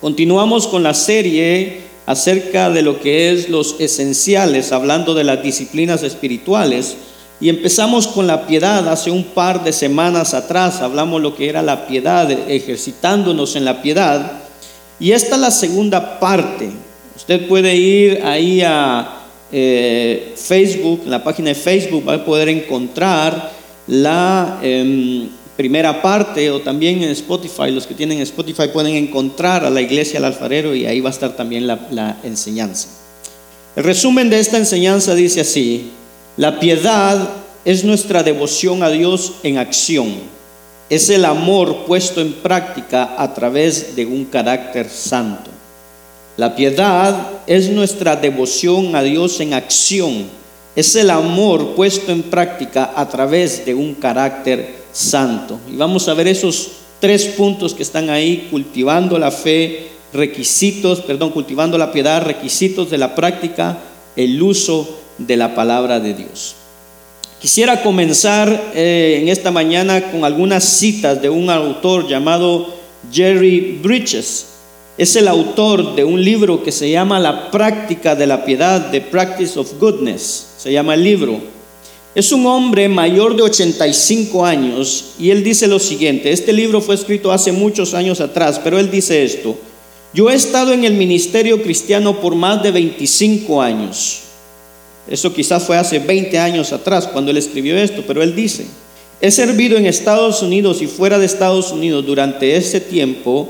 Continuamos con la serie acerca de lo que es los esenciales, hablando de las disciplinas espirituales. Y empezamos con la piedad hace un par de semanas atrás, hablamos lo que era la piedad, ejercitándonos en la piedad. Y esta es la segunda parte. Usted puede ir ahí a eh, Facebook, en la página de Facebook, va a poder encontrar la... Em, primera parte o también en Spotify, los que tienen Spotify pueden encontrar a la iglesia al alfarero y ahí va a estar también la, la enseñanza. El resumen de esta enseñanza dice así, la piedad es nuestra devoción a Dios en acción, es el amor puesto en práctica a través de un carácter santo. La piedad es nuestra devoción a Dios en acción, es el amor puesto en práctica a través de un carácter santo. Y vamos a ver esos tres puntos que están ahí, cultivando la fe, requisitos, perdón, cultivando la piedad, requisitos de la práctica, el uso de la palabra de Dios. Quisiera comenzar eh, en esta mañana con algunas citas de un autor llamado Jerry Bridges. Es el autor de un libro que se llama La práctica de la piedad, The Practice of Goodness. Se llama el libro. Es un hombre mayor de 85 años y él dice lo siguiente, este libro fue escrito hace muchos años atrás, pero él dice esto, yo he estado en el ministerio cristiano por más de 25 años. Eso quizás fue hace 20 años atrás cuando él escribió esto, pero él dice, he servido en Estados Unidos y fuera de Estados Unidos durante ese tiempo,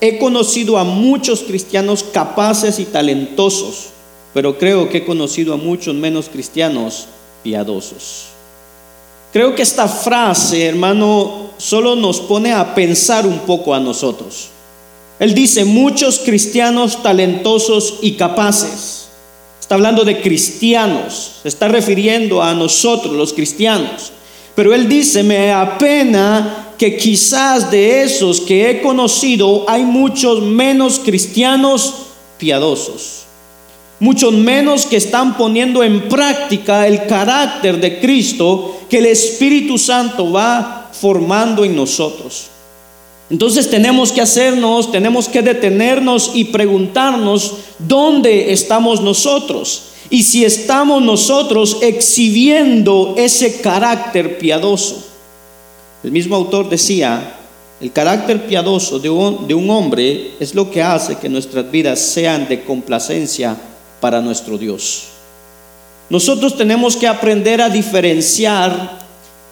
he conocido a muchos cristianos capaces y talentosos, pero creo que he conocido a muchos menos cristianos piadosos. Creo que esta frase, hermano, solo nos pone a pensar un poco a nosotros. Él dice, muchos cristianos talentosos y capaces. Está hablando de cristianos, se está refiriendo a nosotros los cristianos. Pero él dice, me apena que quizás de esos que he conocido hay muchos menos cristianos piadosos muchos menos que están poniendo en práctica el carácter de Cristo que el Espíritu Santo va formando en nosotros. Entonces tenemos que hacernos, tenemos que detenernos y preguntarnos dónde estamos nosotros y si estamos nosotros exhibiendo ese carácter piadoso. El mismo autor decía, el carácter piadoso de un, de un hombre es lo que hace que nuestras vidas sean de complacencia para nuestro Dios. Nosotros tenemos que aprender a diferenciar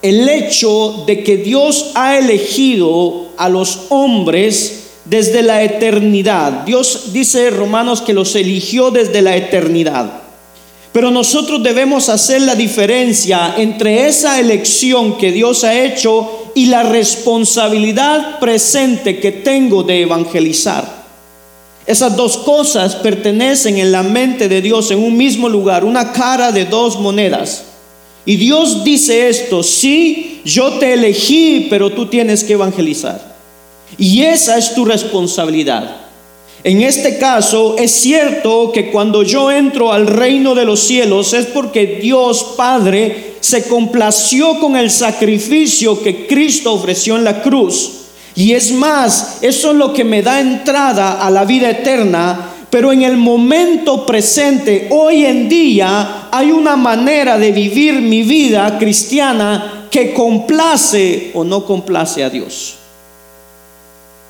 el hecho de que Dios ha elegido a los hombres desde la eternidad. Dios dice Romanos que los eligió desde la eternidad. Pero nosotros debemos hacer la diferencia entre esa elección que Dios ha hecho y la responsabilidad presente que tengo de evangelizar. Esas dos cosas pertenecen en la mente de Dios en un mismo lugar, una cara de dos monedas. Y Dios dice esto, sí, yo te elegí, pero tú tienes que evangelizar. Y esa es tu responsabilidad. En este caso es cierto que cuando yo entro al reino de los cielos es porque Dios Padre se complació con el sacrificio que Cristo ofreció en la cruz y es más, eso es lo que me da entrada a la vida eterna. Pero en el momento presente, hoy en día, hay una manera de vivir mi vida cristiana que complace o no complace a Dios.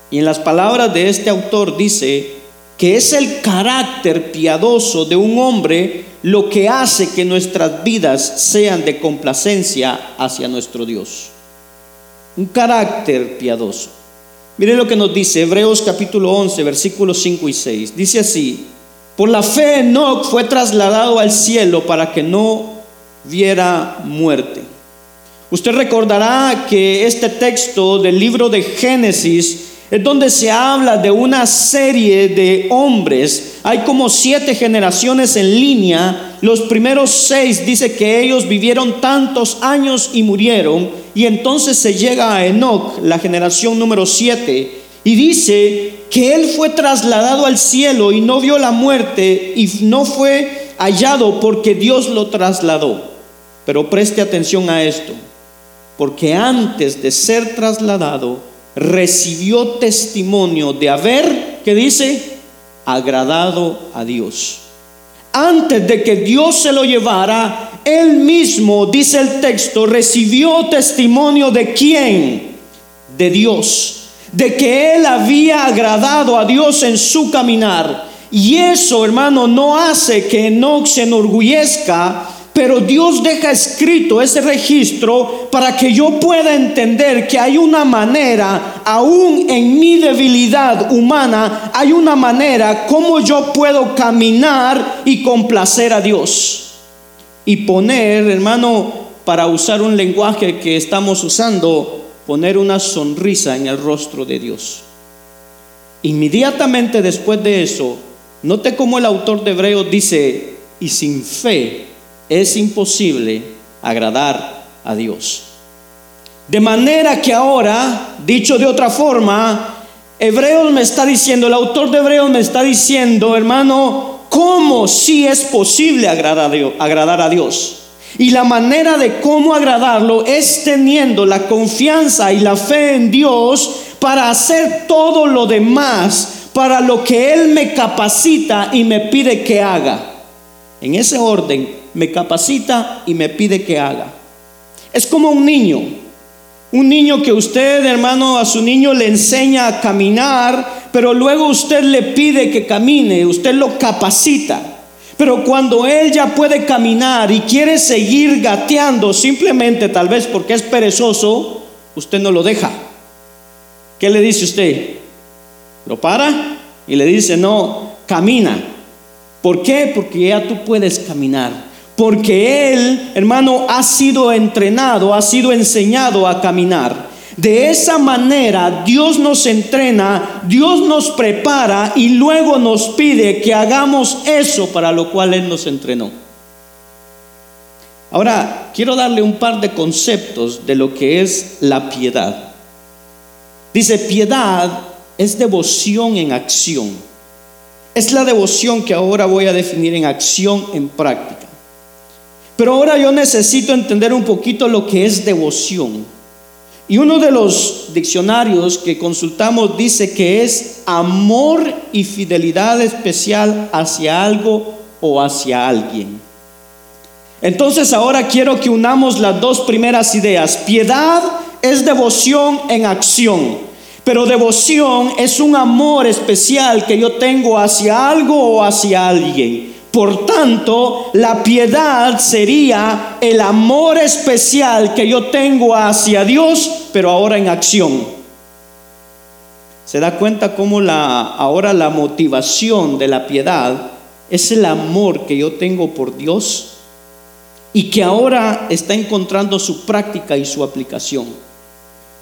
Y en las palabras de este autor dice que es el carácter piadoso de un hombre lo que hace que nuestras vidas sean de complacencia hacia nuestro Dios. Un carácter piadoso. Miren lo que nos dice Hebreos capítulo 11, versículos 5 y 6. Dice así, por la fe Enoch fue trasladado al cielo para que no viera muerte. Usted recordará que este texto del libro de Génesis es donde se habla de una serie de hombres. Hay como siete generaciones en línea. Los primeros seis dice que ellos vivieron tantos años y murieron. Y entonces se llega a Enoch, la generación número siete, y dice que él fue trasladado al cielo y no vio la muerte y no fue hallado porque Dios lo trasladó. Pero preste atención a esto, porque antes de ser trasladado, recibió testimonio de haber ¿qué dice? Agradado a Dios. Antes de que Dios se lo llevara, él mismo, dice el texto, recibió testimonio de quién? De Dios. De que él había agradado a Dios en su caminar. Y eso, hermano, no hace que no se enorgullezca pero Dios deja escrito ese registro para que yo pueda entender que hay una manera, aún en mi debilidad humana, hay una manera como yo puedo caminar y complacer a Dios. Y poner, hermano, para usar un lenguaje que estamos usando, poner una sonrisa en el rostro de Dios. Inmediatamente después de eso, note cómo el autor de Hebreos dice, y sin fe es imposible agradar a Dios. De manera que ahora, dicho de otra forma, Hebreos me está diciendo, el autor de Hebreos me está diciendo, hermano, cómo si es posible agradar a Dios. Y la manera de cómo agradarlo es teniendo la confianza y la fe en Dios para hacer todo lo demás, para lo que Él me capacita y me pide que haga. En ese orden, me capacita y me pide que haga. Es como un niño, un niño que usted, hermano, a su niño le enseña a caminar, pero luego usted le pide que camine, usted lo capacita. Pero cuando él ya puede caminar y quiere seguir gateando, simplemente tal vez porque es perezoso, usted no lo deja. ¿Qué le dice usted? ¿Lo para? Y le dice, no, camina. ¿Por qué? Porque ya tú puedes caminar porque Él, hermano, ha sido entrenado, ha sido enseñado a caminar. De esa manera Dios nos entrena, Dios nos prepara y luego nos pide que hagamos eso para lo cual Él nos entrenó. Ahora, quiero darle un par de conceptos de lo que es la piedad. Dice, piedad es devoción en acción. Es la devoción que ahora voy a definir en acción, en práctica. Pero ahora yo necesito entender un poquito lo que es devoción. Y uno de los diccionarios que consultamos dice que es amor y fidelidad especial hacia algo o hacia alguien. Entonces ahora quiero que unamos las dos primeras ideas. Piedad es devoción en acción, pero devoción es un amor especial que yo tengo hacia algo o hacia alguien. Por tanto, la piedad sería el amor especial que yo tengo hacia Dios, pero ahora en acción. ¿Se da cuenta cómo la, ahora la motivación de la piedad es el amor que yo tengo por Dios y que ahora está encontrando su práctica y su aplicación?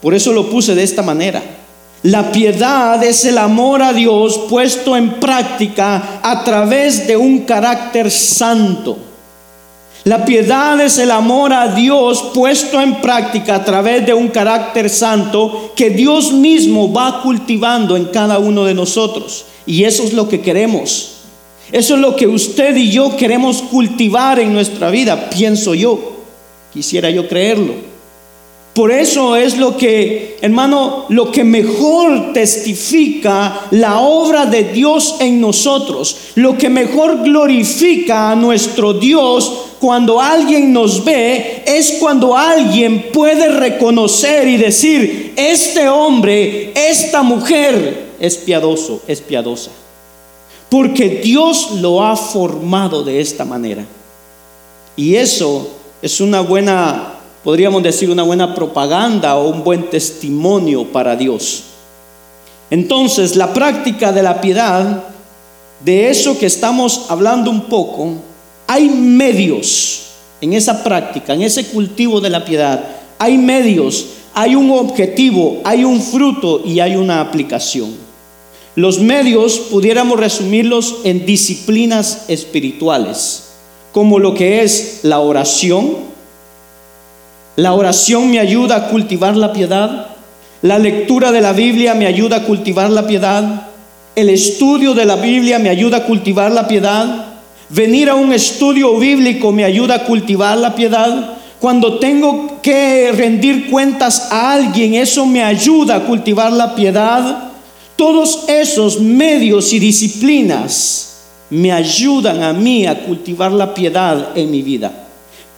Por eso lo puse de esta manera. La piedad es el amor a Dios puesto en práctica a través de un carácter santo. La piedad es el amor a Dios puesto en práctica a través de un carácter santo que Dios mismo va cultivando en cada uno de nosotros. Y eso es lo que queremos. Eso es lo que usted y yo queremos cultivar en nuestra vida, pienso yo. Quisiera yo creerlo. Por eso es lo que, hermano, lo que mejor testifica la obra de Dios en nosotros, lo que mejor glorifica a nuestro Dios cuando alguien nos ve, es cuando alguien puede reconocer y decir, este hombre, esta mujer es piadoso, es piadosa. Porque Dios lo ha formado de esta manera. Y eso es una buena podríamos decir, una buena propaganda o un buen testimonio para Dios. Entonces, la práctica de la piedad, de eso que estamos hablando un poco, hay medios en esa práctica, en ese cultivo de la piedad, hay medios, hay un objetivo, hay un fruto y hay una aplicación. Los medios pudiéramos resumirlos en disciplinas espirituales, como lo que es la oración, la oración me ayuda a cultivar la piedad. La lectura de la Biblia me ayuda a cultivar la piedad. El estudio de la Biblia me ayuda a cultivar la piedad. Venir a un estudio bíblico me ayuda a cultivar la piedad. Cuando tengo que rendir cuentas a alguien, eso me ayuda a cultivar la piedad. Todos esos medios y disciplinas me ayudan a mí a cultivar la piedad en mi vida.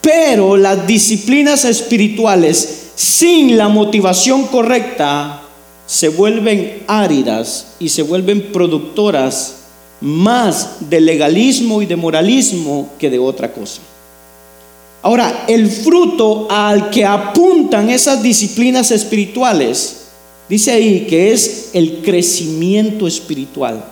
Pero las disciplinas espirituales sin la motivación correcta se vuelven áridas y se vuelven productoras más de legalismo y de moralismo que de otra cosa. Ahora, el fruto al que apuntan esas disciplinas espirituales, dice ahí que es el crecimiento espiritual.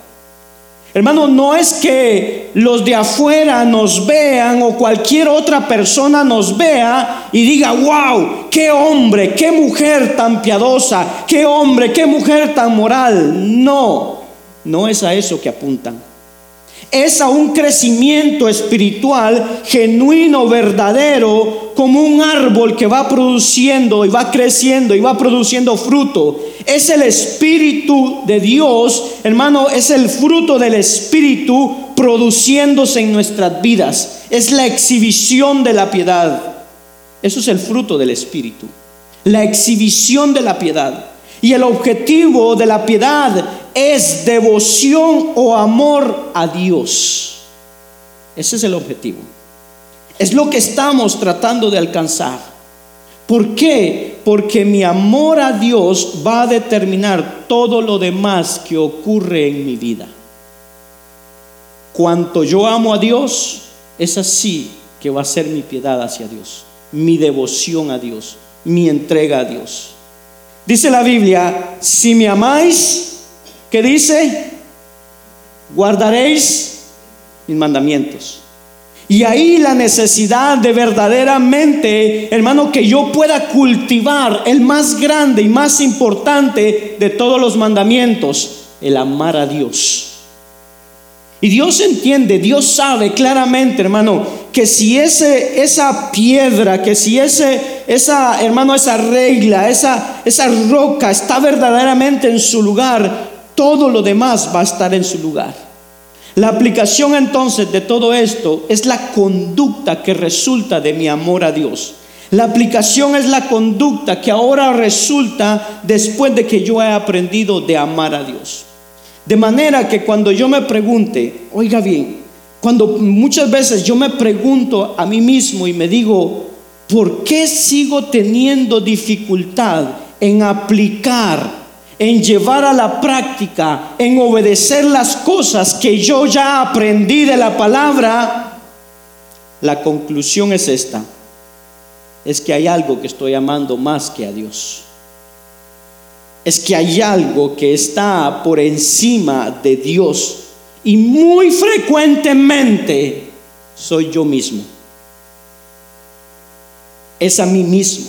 Hermano, no es que los de afuera nos vean o cualquier otra persona nos vea y diga, wow, qué hombre, qué mujer tan piadosa, qué hombre, qué mujer tan moral. No, no es a eso que apuntan. Es a un crecimiento espiritual genuino, verdadero, como un árbol que va produciendo y va creciendo y va produciendo fruto. Es el Espíritu de Dios, hermano, es el fruto del Espíritu produciéndose en nuestras vidas. Es la exhibición de la piedad. Eso es el fruto del Espíritu. La exhibición de la piedad. Y el objetivo de la piedad es devoción o amor a Dios. Ese es el objetivo. Es lo que estamos tratando de alcanzar. ¿Por qué? Porque mi amor a Dios va a determinar todo lo demás que ocurre en mi vida. Cuanto yo amo a Dios, es así que va a ser mi piedad hacia Dios, mi devoción a Dios, mi entrega a Dios. Dice la Biblia, si me amáis, ¿qué dice? Guardaréis mis mandamientos. Y ahí la necesidad de verdaderamente, hermano, que yo pueda cultivar el más grande y más importante de todos los mandamientos, el amar a Dios. Y Dios entiende, Dios sabe claramente, hermano, que si ese, esa piedra, que si ese, esa, hermano, esa regla, esa, esa roca está verdaderamente en su lugar, todo lo demás va a estar en su lugar. La aplicación entonces de todo esto es la conducta que resulta de mi amor a Dios. La aplicación es la conducta que ahora resulta después de que yo he aprendido de amar a Dios. De manera que cuando yo me pregunte, oiga bien, cuando muchas veces yo me pregunto a mí mismo y me digo, ¿por qué sigo teniendo dificultad en aplicar, en llevar a la práctica, en obedecer las cosas que yo ya aprendí de la palabra? La conclusión es esta, es que hay algo que estoy amando más que a Dios es que hay algo que está por encima de Dios y muy frecuentemente soy yo mismo. Es a mí mismo.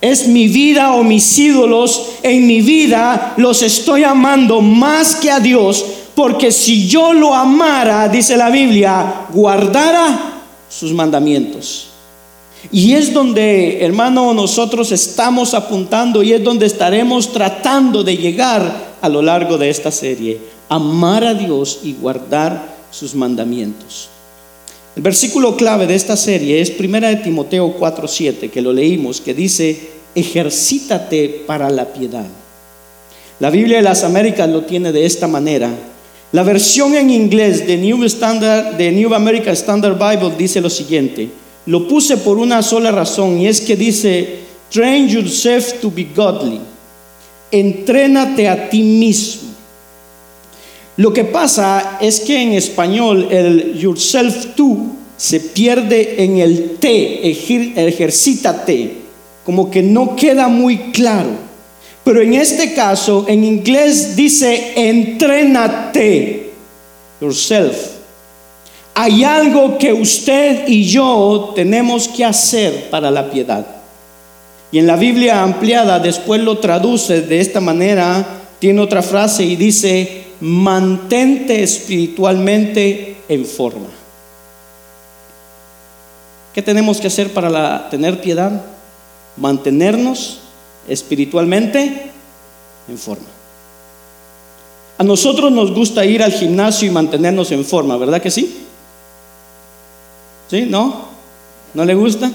Es mi vida o mis ídolos en mi vida los estoy amando más que a Dios porque si yo lo amara, dice la Biblia, guardara sus mandamientos. Y es donde, hermano, nosotros estamos apuntando y es donde estaremos tratando de llegar a lo largo de esta serie. Amar a Dios y guardar sus mandamientos. El versículo clave de esta serie es 1 de Timoteo 4:7, que lo leímos, que dice, ejercítate para la piedad. La Biblia de las Américas lo tiene de esta manera. La versión en inglés de New, New American Standard Bible dice lo siguiente, lo puse por una sola razón y es que dice, train yourself to be godly. Entrénate a ti mismo. Lo que pasa es que en español el yourself to se pierde en el te, ejercítate, como que no queda muy claro. Pero en este caso, en inglés dice entrénate, yourself. Hay algo que usted y yo tenemos que hacer para la piedad. Y en la Biblia ampliada después lo traduce de esta manera, tiene otra frase y dice, mantente espiritualmente en forma. ¿Qué tenemos que hacer para tener piedad? Mantenernos espiritualmente en forma. A nosotros nos gusta ir al gimnasio y mantenernos en forma, ¿verdad que sí? ¿Sí? ¿No? ¿No le gusta?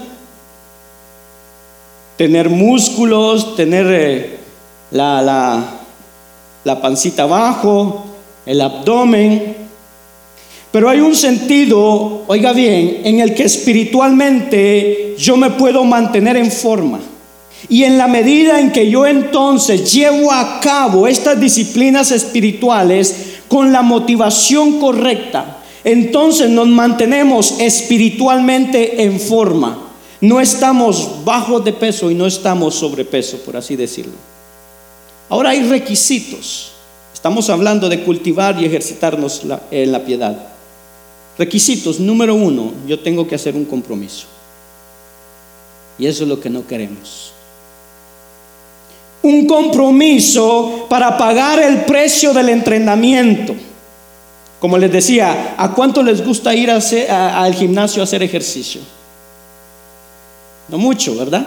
Tener músculos, tener eh, la, la pancita abajo, el abdomen. Pero hay un sentido, oiga bien, en el que espiritualmente yo me puedo mantener en forma. Y en la medida en que yo entonces llevo a cabo estas disciplinas espirituales con la motivación correcta, entonces nos mantenemos espiritualmente en forma. No estamos bajos de peso y no estamos sobrepeso, por así decirlo. Ahora hay requisitos. Estamos hablando de cultivar y ejercitarnos en la piedad. Requisitos, número uno, yo tengo que hacer un compromiso. Y eso es lo que no queremos un compromiso para pagar el precio del entrenamiento. Como les decía, ¿a cuánto les gusta ir al gimnasio a hacer ejercicio? No mucho, ¿verdad?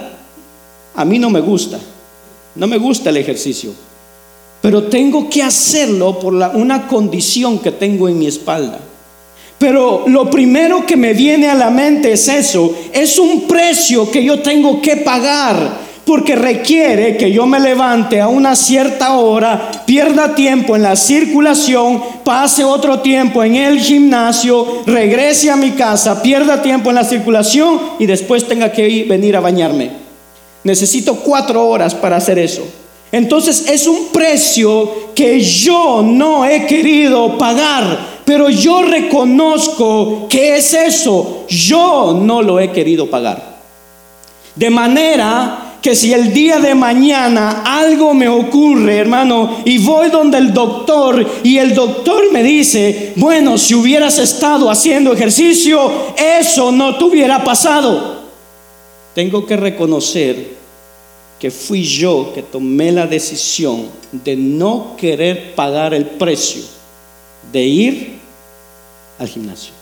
A mí no me gusta. No me gusta el ejercicio. Pero tengo que hacerlo por una condición que tengo en mi espalda. Pero lo primero que me viene a la mente es eso. Es un precio que yo tengo que pagar porque requiere que yo me levante a una cierta hora, pierda tiempo en la circulación, pase otro tiempo en el gimnasio, regrese a mi casa, pierda tiempo en la circulación y después tenga que ir, venir a bañarme. Necesito cuatro horas para hacer eso. Entonces es un precio que yo no he querido pagar, pero yo reconozco que es eso. Yo no lo he querido pagar. De manera que si el día de mañana algo me ocurre, hermano, y voy donde el doctor y el doctor me dice, bueno, si hubieras estado haciendo ejercicio, eso no te hubiera pasado. Tengo que reconocer fui yo que tomé la decisión de no querer pagar el precio de ir al gimnasio.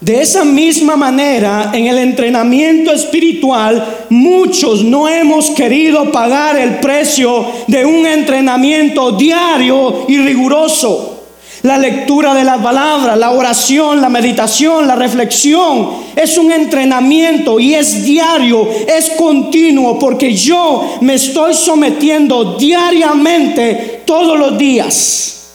De esa misma manera, en el entrenamiento espiritual, muchos no hemos querido pagar el precio de un entrenamiento diario y riguroso. La lectura de la palabra, la oración, la meditación, la reflexión, es un entrenamiento y es diario, es continuo, porque yo me estoy sometiendo diariamente todos los días.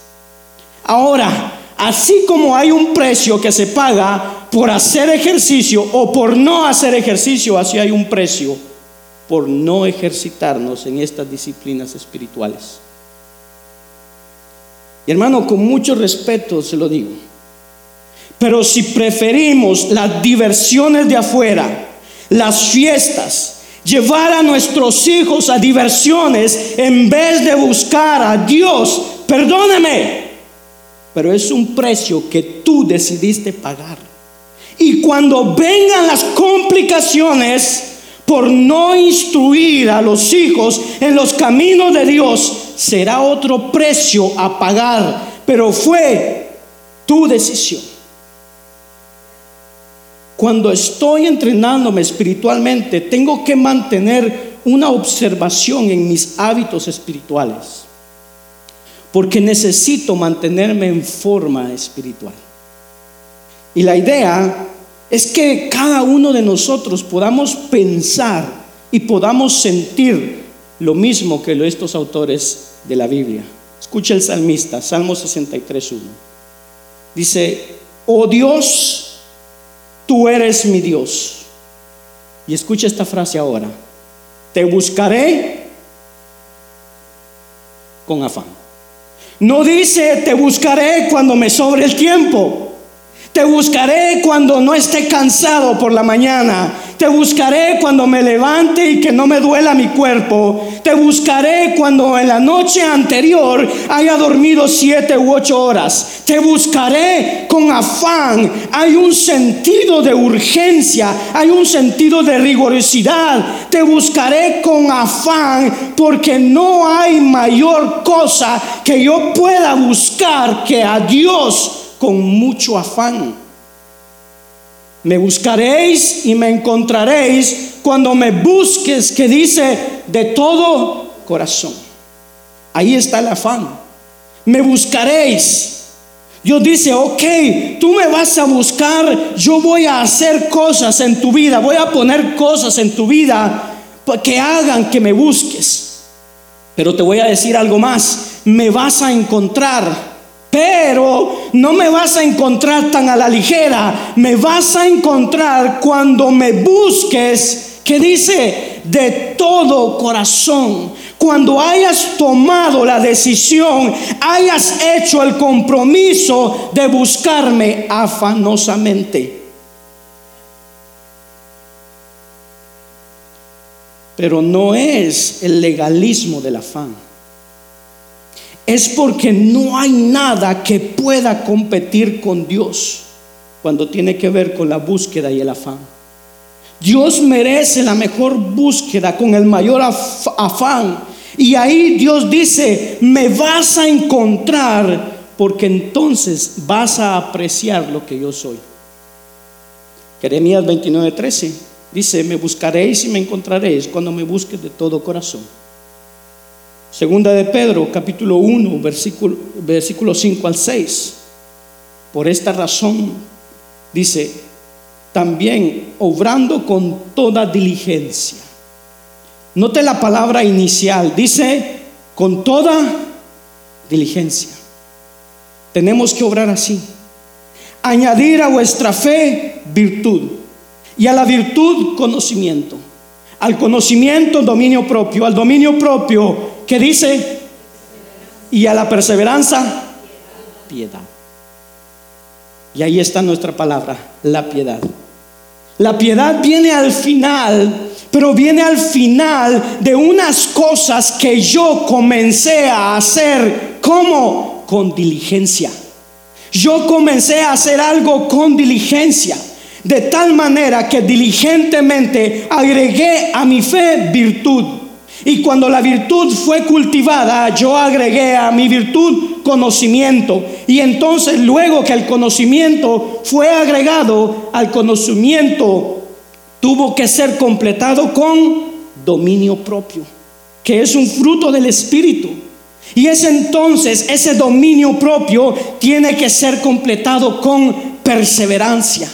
Ahora, Así como hay un precio que se paga por hacer ejercicio o por no hacer ejercicio, así hay un precio por no ejercitarnos en estas disciplinas espirituales. Y hermano, con mucho respeto se lo digo. Pero si preferimos las diversiones de afuera, las fiestas, llevar a nuestros hijos a diversiones en vez de buscar a Dios, perdóneme, pero es un precio que tú decidiste pagar. Y cuando vengan las complicaciones por no instruir a los hijos en los caminos de Dios, será otro precio a pagar, pero fue tu decisión. Cuando estoy entrenándome espiritualmente, tengo que mantener una observación en mis hábitos espirituales porque necesito mantenerme en forma espiritual. Y la idea es que cada uno de nosotros podamos pensar y podamos sentir lo mismo que estos autores de la Biblia. Escucha el salmista, Salmo 63.1. Dice, oh Dios, tú eres mi Dios. Y escucha esta frase ahora, te buscaré con afán. No dice, te buscaré cuando me sobre el tiempo. Te buscaré cuando no esté cansado por la mañana. Te buscaré cuando me levante y que no me duela mi cuerpo. Te buscaré cuando en la noche anterior haya dormido siete u ocho horas. Te buscaré con afán. Hay un sentido de urgencia. Hay un sentido de rigorosidad. Te buscaré con afán porque no hay mayor cosa que yo pueda buscar que a Dios con mucho afán. Me buscaréis y me encontraréis cuando me busques, que dice de todo corazón. Ahí está el afán. Me buscaréis. Dios dice, ok, tú me vas a buscar, yo voy a hacer cosas en tu vida, voy a poner cosas en tu vida que hagan que me busques. Pero te voy a decir algo más. me vas a encontrar. Pero no me vas a encontrar tan a la ligera. Me vas a encontrar cuando me busques, que dice, de todo corazón. Cuando hayas tomado la decisión, hayas hecho el compromiso de buscarme afanosamente. Pero no es el legalismo del afán. Es porque no hay nada que pueda competir con Dios cuando tiene que ver con la búsqueda y el afán. Dios merece la mejor búsqueda con el mayor afán y ahí Dios dice, me vas a encontrar porque entonces vas a apreciar lo que yo soy. Jeremías 29, 13 dice, me buscaréis y me encontraréis cuando me busques de todo corazón. Segunda de Pedro, capítulo 1, versículo, versículo 5 al 6. Por esta razón, dice, también obrando con toda diligencia Note la palabra inicial, dice con toda diligencia. Tenemos que obrar así. Añadir a vuestra fe virtud y a la virtud conocimiento. Al conocimiento dominio propio, al dominio propio que dice y a la perseverancia piedad. Y ahí está nuestra palabra, la piedad. La piedad viene al final pero viene al final de unas cosas que yo comencé a hacer como con diligencia. Yo comencé a hacer algo con diligencia, de tal manera que diligentemente agregué a mi fe virtud. Y cuando la virtud fue cultivada, yo agregué a mi virtud conocimiento. Y entonces luego que el conocimiento fue agregado al conocimiento, tuvo que ser completado con dominio propio, que es un fruto del Espíritu. Y es entonces ese dominio propio tiene que ser completado con perseverancia.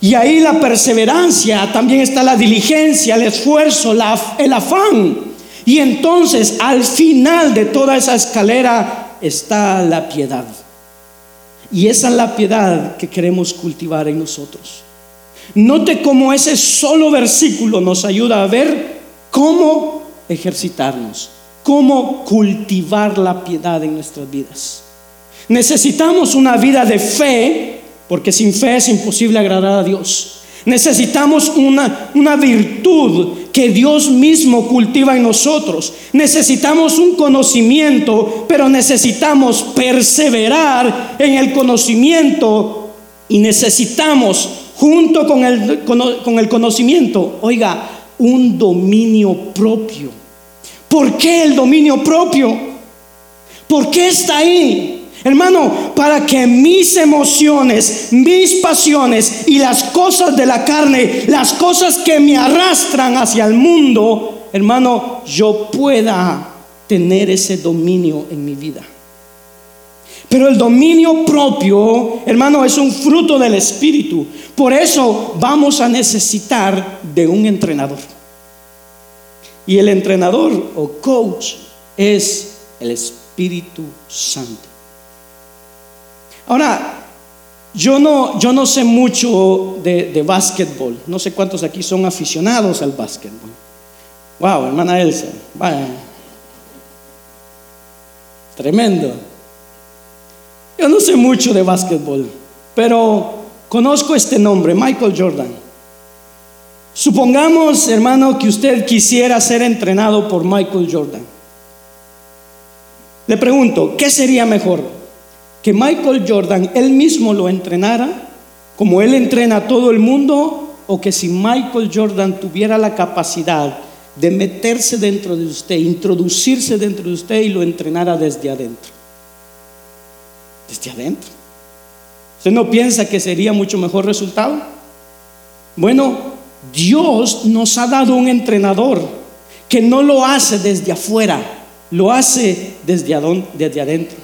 Y ahí la perseverancia, también está la diligencia, el esfuerzo, el afán. Y entonces al final de toda esa escalera está la piedad. Y esa es la piedad que queremos cultivar en nosotros. Note cómo ese solo versículo nos ayuda a ver cómo ejercitarnos, cómo cultivar la piedad en nuestras vidas. Necesitamos una vida de fe, porque sin fe es imposible agradar a Dios. Necesitamos una, una, virtud que Dios mismo cultiva en nosotros. Necesitamos un conocimiento, pero necesitamos perseverar en el conocimiento y necesitamos junto con el, con el conocimiento, oiga, un dominio propio. ¿Por qué el dominio propio? ¿Por qué está ahí? Hermano, para que mis emociones, mis pasiones y las cosas de la carne, las cosas que me arrastran hacia el mundo, hermano, yo pueda tener ese dominio en mi vida. Pero el dominio propio, hermano, es un fruto del Espíritu. Por eso vamos a necesitar de un entrenador. Y el entrenador o coach es el Espíritu Santo. Ahora, yo no, yo no sé mucho de, de básquetbol. No sé cuántos aquí son aficionados al básquetbol. Wow, hermana Elsa. Vaya. Tremendo. Yo no sé mucho de básquetbol, pero conozco este nombre, Michael Jordan. Supongamos, hermano, que usted quisiera ser entrenado por Michael Jordan. Le pregunto, ¿qué sería mejor? ¿Que Michael Jordan él mismo lo entrenara, como él entrena a todo el mundo, o que si Michael Jordan tuviera la capacidad de meterse dentro de usted, introducirse dentro de usted y lo entrenara desde adentro? desde adentro. ¿Usted no piensa que sería mucho mejor resultado? Bueno, Dios nos ha dado un entrenador que no lo hace desde afuera, lo hace desde, adentro.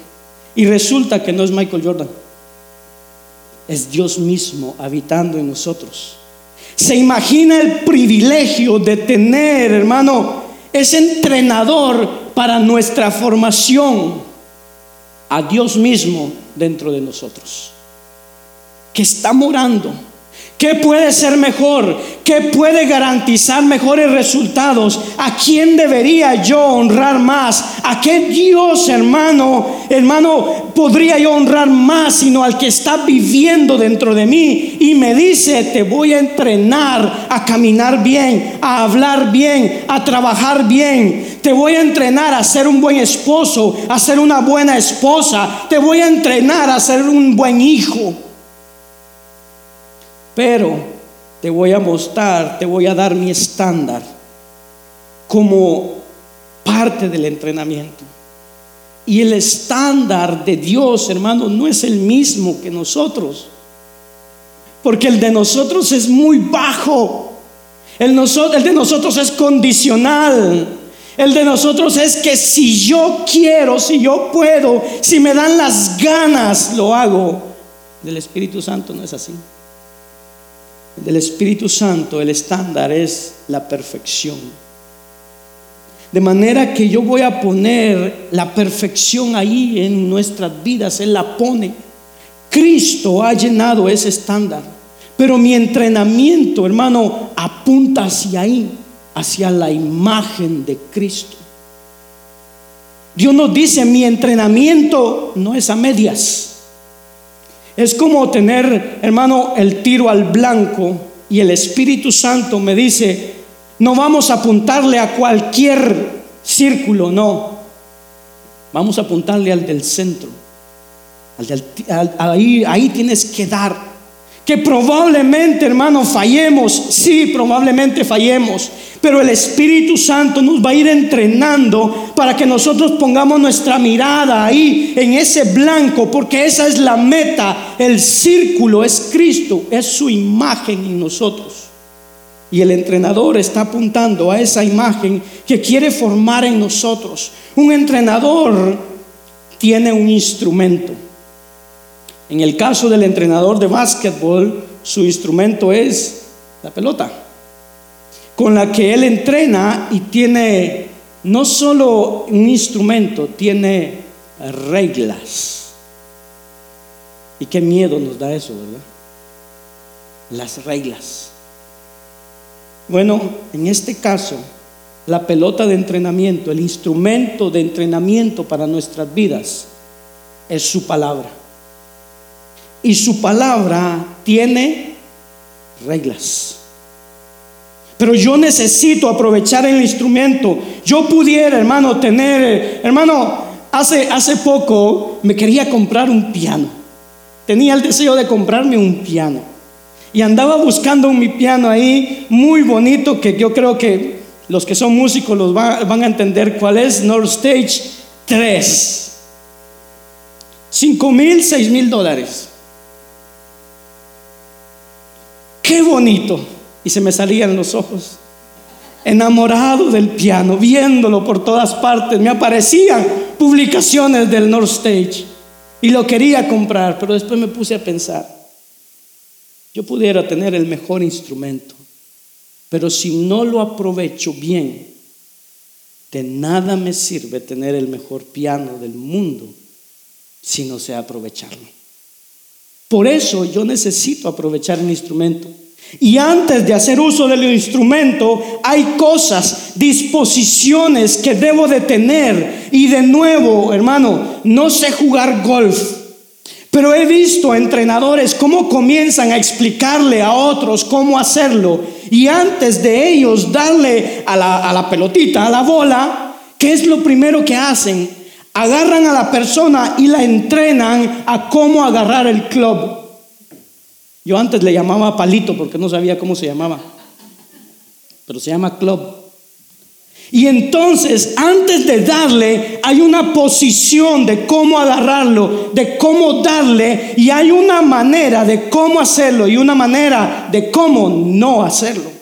Y resulta que no es Michael Jordan, es Dios mismo habitando en nosotros. Se imagina el privilegio de tener, hermano, ese entrenador para nuestra formación a Dios mismo dentro de nosotros, que está morando ¿Qué puede ser mejor? ¿Qué puede garantizar mejores resultados? ¿A quién debería yo honrar más? ¿A qué Dios, hermano, hermano, podría yo honrar más sino al que está viviendo dentro de mí y me dice, te voy a entrenar a caminar bien, a hablar bien, a trabajar bien. Te voy a entrenar a ser un buen esposo, a ser una buena esposa. Te voy a entrenar a ser un buen hijo. Pero te voy a mostrar, te voy a dar mi estándar como parte del entrenamiento. Y el estándar de Dios, hermano, no es el mismo que nosotros. Porque el de nosotros es muy bajo. El, el, de nosotros es condicional. El de nosotros es que si yo quiero, si yo puedo, si me dan las ganas, lo hago. Del Espíritu Santo no es así del Espíritu Santo, el estándar es la perfección. De manera que yo voy a poner la perfección ahí en nuestras vidas, Él la pone. Cristo ha llenado ese estándar, pero mi entrenamiento, hermano, apunta hacia ahí, hacia la imagen de Cristo. Dios nos dice, mi entrenamiento no es a medias. Es como tener, hermano, el tiro al blanco y el Espíritu Santo me dice, no vamos a apuntarle a cualquier círculo, no. Vamos a apuntarle al del centro. ahí, ahí tienes que dar que probablemente, hermano, fallemos. Sí, probablemente fallemos. Pero el Espíritu Santo nos va a ir entrenando para que nosotros pongamos nuestra mirada ahí, en ese blanco, porque esa es la meta. El círculo es Cristo, es su imagen en nosotros. Y el entrenador está apuntando a esa imagen que quiere formar en nosotros. Un entrenador tiene un instrumento. En el caso del entrenador de básquetbol, su instrumento es la pelota, con la que él entrena y tiene no solo un instrumento, tiene reglas. Y qué miedo nos da eso, ¿verdad? Las reglas. Bueno, en este caso, la pelota de entrenamiento, el instrumento de entrenamiento para nuestras vidas, es su palabra y su palabra tiene reglas. Pero yo necesito aprovechar el instrumento. Yo pudiera, hermano, tener, hermano, hace, hace poco me quería comprar un piano. Tenía el deseo de comprarme un piano. Y andaba buscando mi piano ahí, muy bonito, que yo creo que los que son músicos los van a entender cuál es, North Stage 3. 5 mil, 6 mil dólares. Qué bonito. Y se me salían los ojos. Enamorado del piano, viéndolo por todas partes. Me aparecían publicaciones del North Stage. Y lo quería comprar, pero después me puse a pensar. Yo pudiera tener el mejor instrumento, pero si no lo aprovecho bien, de nada me sirve tener el mejor piano del mundo si no sé aprovecharlo. Por eso yo necesito aprovechar mi instrumento. Y antes de hacer uso del instrumento, hay cosas, disposiciones que debo de tener. Y de nuevo, hermano, no sé jugar golf. Pero he visto a entrenadores cómo comienzan a explicarle a otros cómo hacerlo. Y antes de ellos darle a la, a la pelotita, a la bola, ¿qué es lo primero que hacen? agarran a la persona y la entrenan a cómo agarrar el club. Yo antes le llamaba palito porque no sabía cómo se llamaba, pero se llama club. Y entonces, antes de darle, hay una posición de cómo agarrarlo, de cómo darle, y hay una manera de cómo hacerlo y una manera de cómo no hacerlo.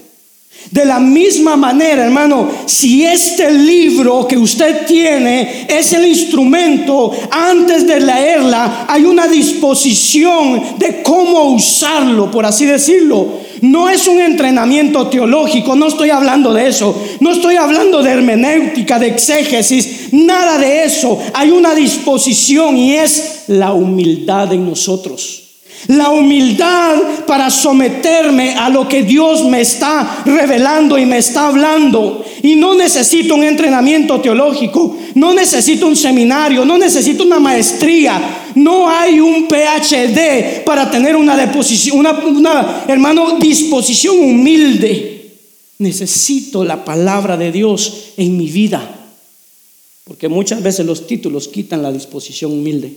De la misma manera, hermano, si este libro que usted tiene es el instrumento, antes de leerla hay una disposición de cómo usarlo, por así decirlo. no es un entrenamiento teológico, no estoy hablando de eso, no estoy hablando de hermenéutica, de exégesis, nada de eso. Hay una disposición y es la humildad en nosotros. La humildad para someterme a lo que Dios me está revelando y me está hablando. Y no necesito un entrenamiento teológico, no necesito un seminario, no necesito una maestría, no hay un PhD para tener una, deposición, una, hermano, disposición humilde. Necesito la palabra de Dios en mi vida. Porque muchas veces los títulos quitan la disposición humilde.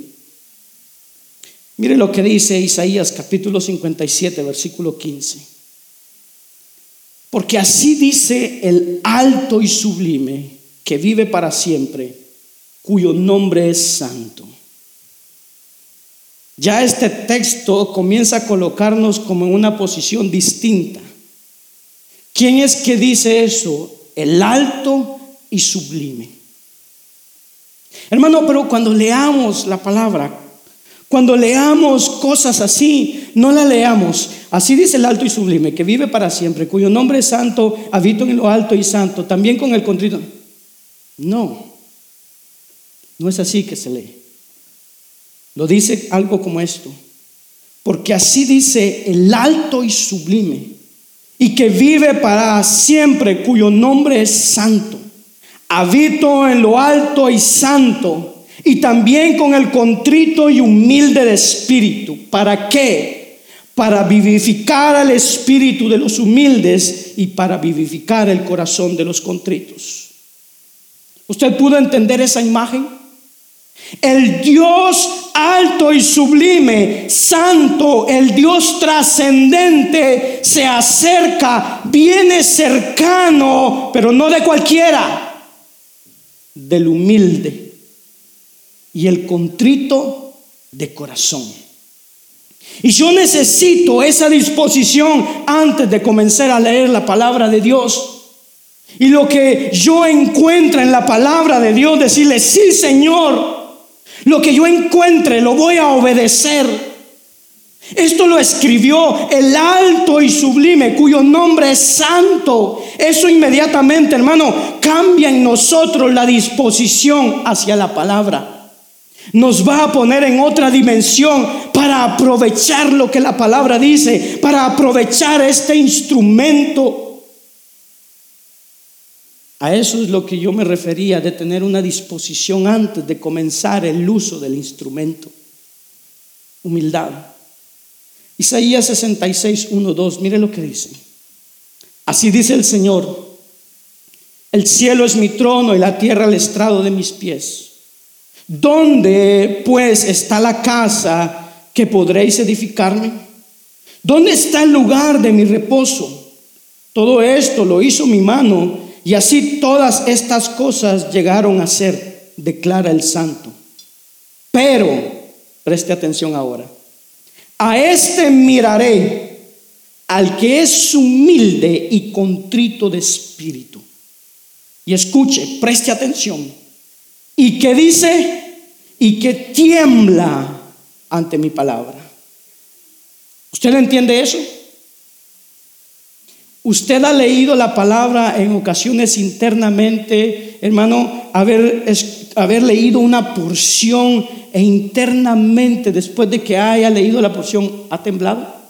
Mire lo que dice Isaías capítulo 57, versículo 15. Porque así dice el alto y sublime que vive para siempre, cuyo nombre es santo. Ya este texto comienza a colocarnos como en una posición distinta. ¿Quién es que dice eso? El alto y sublime. Hermano, pero cuando leamos la palabra, cuando leamos cosas así, no la leamos. Así dice el alto y sublime, que vive para siempre, cuyo nombre es santo, habito en lo alto y santo, también con el contrito. No, no es así que se lee. Lo dice algo como esto. Porque así dice el alto y sublime, y que vive para siempre, cuyo nombre es santo. Habito en lo alto y santo y también con el contrito y humilde de espíritu. ¿Para qué? Para vivificar al espíritu de los humildes y para vivificar el corazón de los contritos. ¿Usted pudo entender esa imagen? El Dios alto y sublime, santo, el Dios trascendente, se acerca, viene cercano, pero no de cualquiera, del humilde y el contrito de corazón. Y yo necesito esa disposición antes de comenzar a leer la palabra de Dios. Y lo que yo encuentro en la palabra de Dios, decirle, sí Señor, lo que yo encuentre lo voy a obedecer. Esto lo escribió el alto y sublime, cuyo nombre es santo. Eso inmediatamente, hermano, cambia en nosotros la disposición hacia la palabra nos va a poner en otra dimensión para aprovechar lo que la palabra dice, para aprovechar este instrumento. A eso es lo que yo me refería de tener una disposición antes de comenzar el uso del instrumento. Humildad. Isaías 66, 1, 2, mire lo que dice. Así dice el Señor, el cielo es mi trono y la tierra el estrado de mis pies. ¿Dónde pues está la casa que podréis edificarme? ¿Dónde está el lugar de mi reposo? Todo esto lo hizo mi mano y así todas estas cosas llegaron a ser, declara el santo. Pero, preste atención ahora, a este miraré, al que es humilde y contrito de espíritu. Y escuche, preste atención. ¿Y qué dice? y que tiembla ante mi palabra. ¿Usted entiende eso? Usted ha leído la palabra en ocasiones internamente, hermano, haber, haber leído una porción e internamente, después de que haya leído la porción, ha temblado.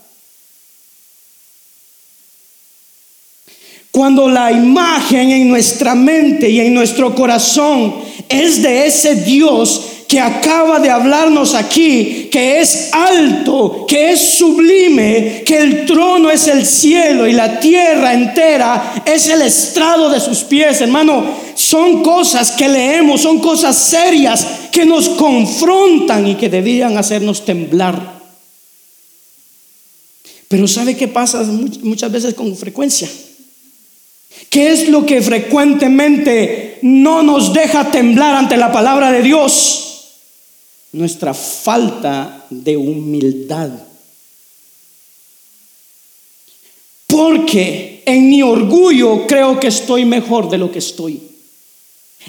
Cuando la imagen en nuestra mente y en nuestro corazón es de ese Dios que acaba de hablarnos aquí, que es alto, que es sublime, que el trono es el cielo y la tierra entera es el estrado de sus pies, hermano. Son cosas que leemos, son cosas serias que nos confrontan y que debían hacernos temblar. Pero ¿sabe qué pasa muchas veces con frecuencia? ¿Qué es lo que frecuentemente no nos deja temblar ante la palabra de Dios? nuestra falta de humildad. Porque en mi orgullo creo que estoy mejor de lo que estoy.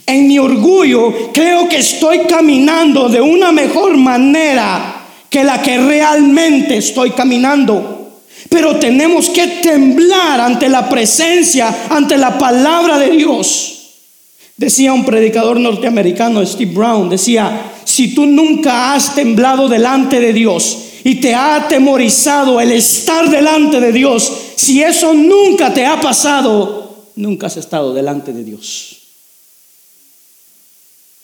En mi orgullo creo que estoy caminando de una mejor manera que la que realmente estoy caminando. Pero tenemos que temblar ante la presencia, ante la palabra de Dios. Decía un predicador norteamericano, Steve Brown, decía, si tú nunca has temblado delante de Dios y te ha atemorizado el estar delante de Dios, si eso nunca te ha pasado, nunca has estado delante de Dios.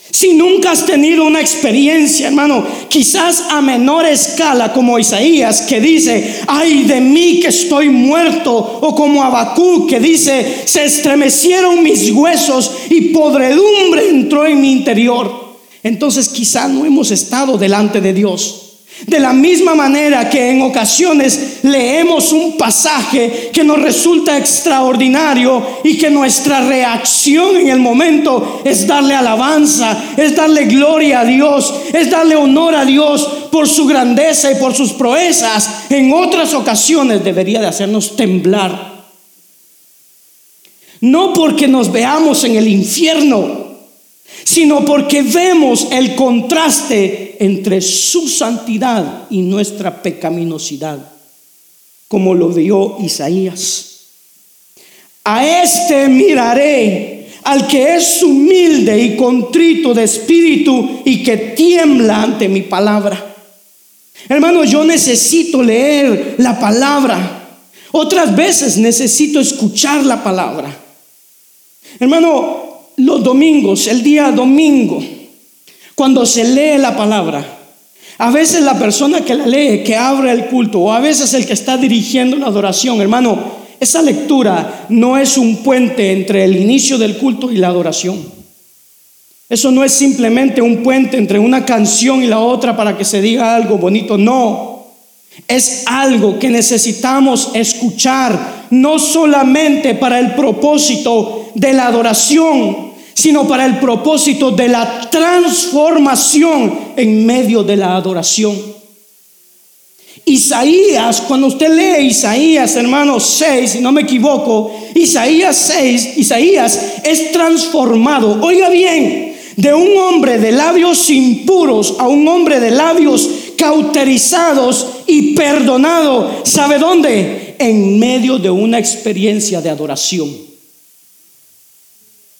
Si nunca has tenido una experiencia, hermano, quizás a menor escala como Isaías que dice, ay de mí que estoy muerto, o como Abacú que dice, se estremecieron mis huesos y podredumbre entró en mi interior. Entonces quizás no hemos estado delante de Dios. De la misma manera que en ocasiones leemos un pasaje que nos resulta extraordinario y que nuestra reacción en el momento es darle alabanza, es darle gloria a Dios, es darle honor a Dios por su grandeza y por sus proezas, en otras ocasiones debería de hacernos temblar. No porque nos veamos en el infierno, sino porque vemos el contraste entre su santidad y nuestra pecaminosidad, como lo vio Isaías. A este miraré, al que es humilde y contrito de espíritu y que tiembla ante mi palabra. Hermano, yo necesito leer la palabra. Otras veces necesito escuchar la palabra. Hermano, los domingos, el día domingo, cuando se lee la palabra, a veces la persona que la lee, que abre el culto, o a veces el que está dirigiendo la adoración, hermano, esa lectura no es un puente entre el inicio del culto y la adoración. Eso no es simplemente un puente entre una canción y la otra para que se diga algo bonito, no. Es algo que necesitamos escuchar, no solamente para el propósito de la adoración, sino para el propósito de la transformación en medio de la adoración. Isaías, cuando usted lee Isaías, hermano 6, si no me equivoco, Isaías 6, Isaías es transformado, oiga bien, de un hombre de labios impuros a un hombre de labios cauterizados y perdonado. ¿Sabe dónde? En medio de una experiencia de adoración.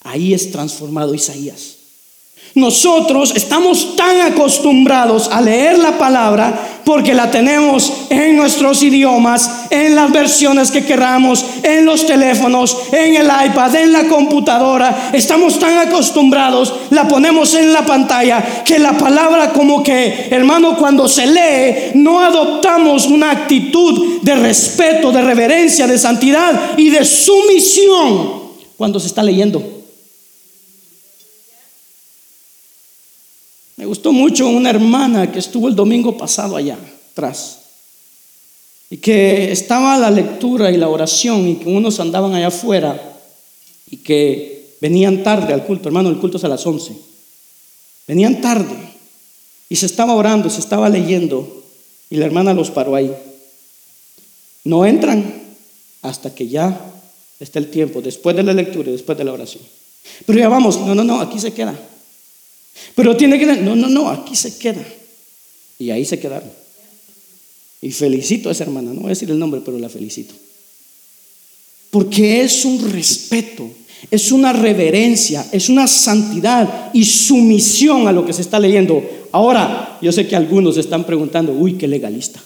Ahí es transformado Isaías. Nosotros estamos tan acostumbrados a leer la palabra porque la tenemos en nuestros idiomas, en las versiones que queramos, en los teléfonos, en el iPad, en la computadora. Estamos tan acostumbrados, la ponemos en la pantalla, que la palabra como que, hermano, cuando se lee, no adoptamos una actitud de respeto, de reverencia, de santidad y de sumisión cuando se está leyendo. Gustó mucho una hermana que estuvo el domingo pasado allá atrás y que estaba la lectura y la oración y que unos andaban allá afuera y que venían tarde al culto, hermano, el culto es a las 11. Venían tarde y se estaba orando, se estaba leyendo y la hermana los paró ahí. No entran hasta que ya esté el tiempo, después de la lectura y después de la oración. Pero ya vamos, no, no, no, aquí se queda. Pero tiene que... No, no, no, aquí se queda. Y ahí se quedaron. Y felicito a esa hermana, no voy a decir el nombre, pero la felicito. Porque es un respeto, es una reverencia, es una santidad y sumisión a lo que se está leyendo. Ahora, yo sé que algunos están preguntando, uy, qué legalista.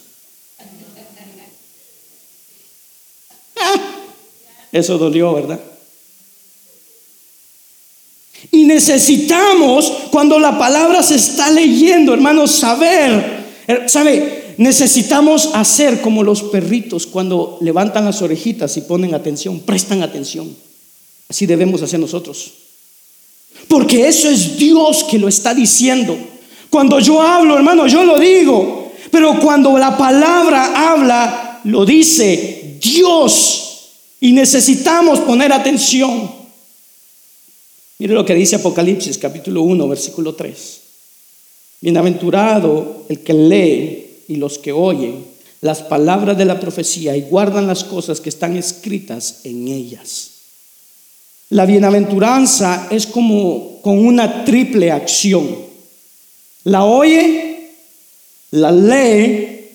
Eso dolió, ¿verdad? Y necesitamos, cuando la palabra se está leyendo, hermanos, saber, eh, ¿sabe? Necesitamos hacer como los perritos cuando levantan las orejitas y ponen atención, prestan atención. Así debemos hacer nosotros. Porque eso es Dios que lo está diciendo. Cuando yo hablo, hermano, yo lo digo. Pero cuando la palabra habla, lo dice Dios. Y necesitamos poner atención. Mire lo que dice Apocalipsis capítulo 1, versículo 3. Bienaventurado el que lee y los que oyen las palabras de la profecía y guardan las cosas que están escritas en ellas. La bienaventuranza es como con una triple acción. La oye, la lee,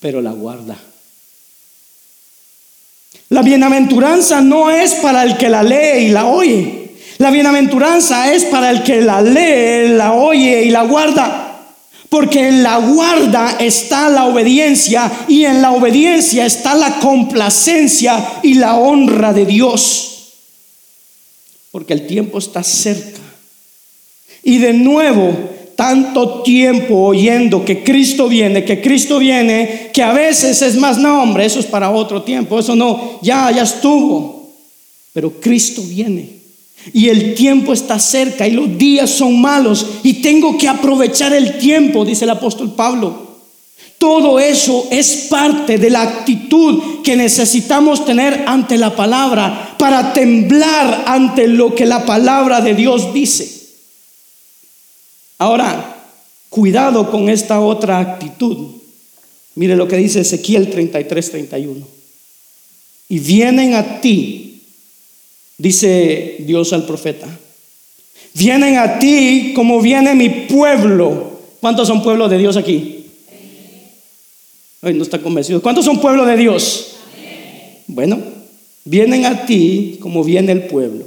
pero la guarda. La bienaventuranza no es para el que la lee y la oye. La bienaventuranza es para el que la lee, la oye y la guarda. Porque en la guarda está la obediencia y en la obediencia está la complacencia y la honra de Dios. Porque el tiempo está cerca. Y de nuevo, tanto tiempo oyendo que Cristo viene, que Cristo viene, que a veces es más, no hombre, eso es para otro tiempo, eso no, ya, ya estuvo. Pero Cristo viene. Y el tiempo está cerca y los días son malos y tengo que aprovechar el tiempo, dice el apóstol Pablo. Todo eso es parte de la actitud que necesitamos tener ante la palabra para temblar ante lo que la palabra de Dios dice. Ahora, cuidado con esta otra actitud. Mire lo que dice Ezequiel 33, 31. Y vienen a ti dice Dios al profeta. Vienen a ti como viene mi pueblo. ¿Cuántos son pueblos de Dios aquí? Ay, no está convencido. ¿Cuántos son pueblo de Dios? Bueno, vienen a ti como viene el pueblo.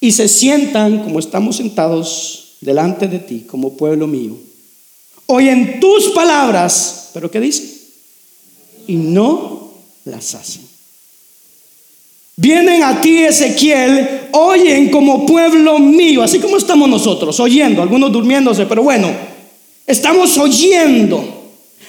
Y se sientan como estamos sentados delante de ti, como pueblo mío. Oyen tus palabras, pero ¿qué dice? Y no las hacen. Vienen a ti, Ezequiel, oyen como pueblo mío, así como estamos nosotros, oyendo, algunos durmiéndose, pero bueno, estamos oyendo.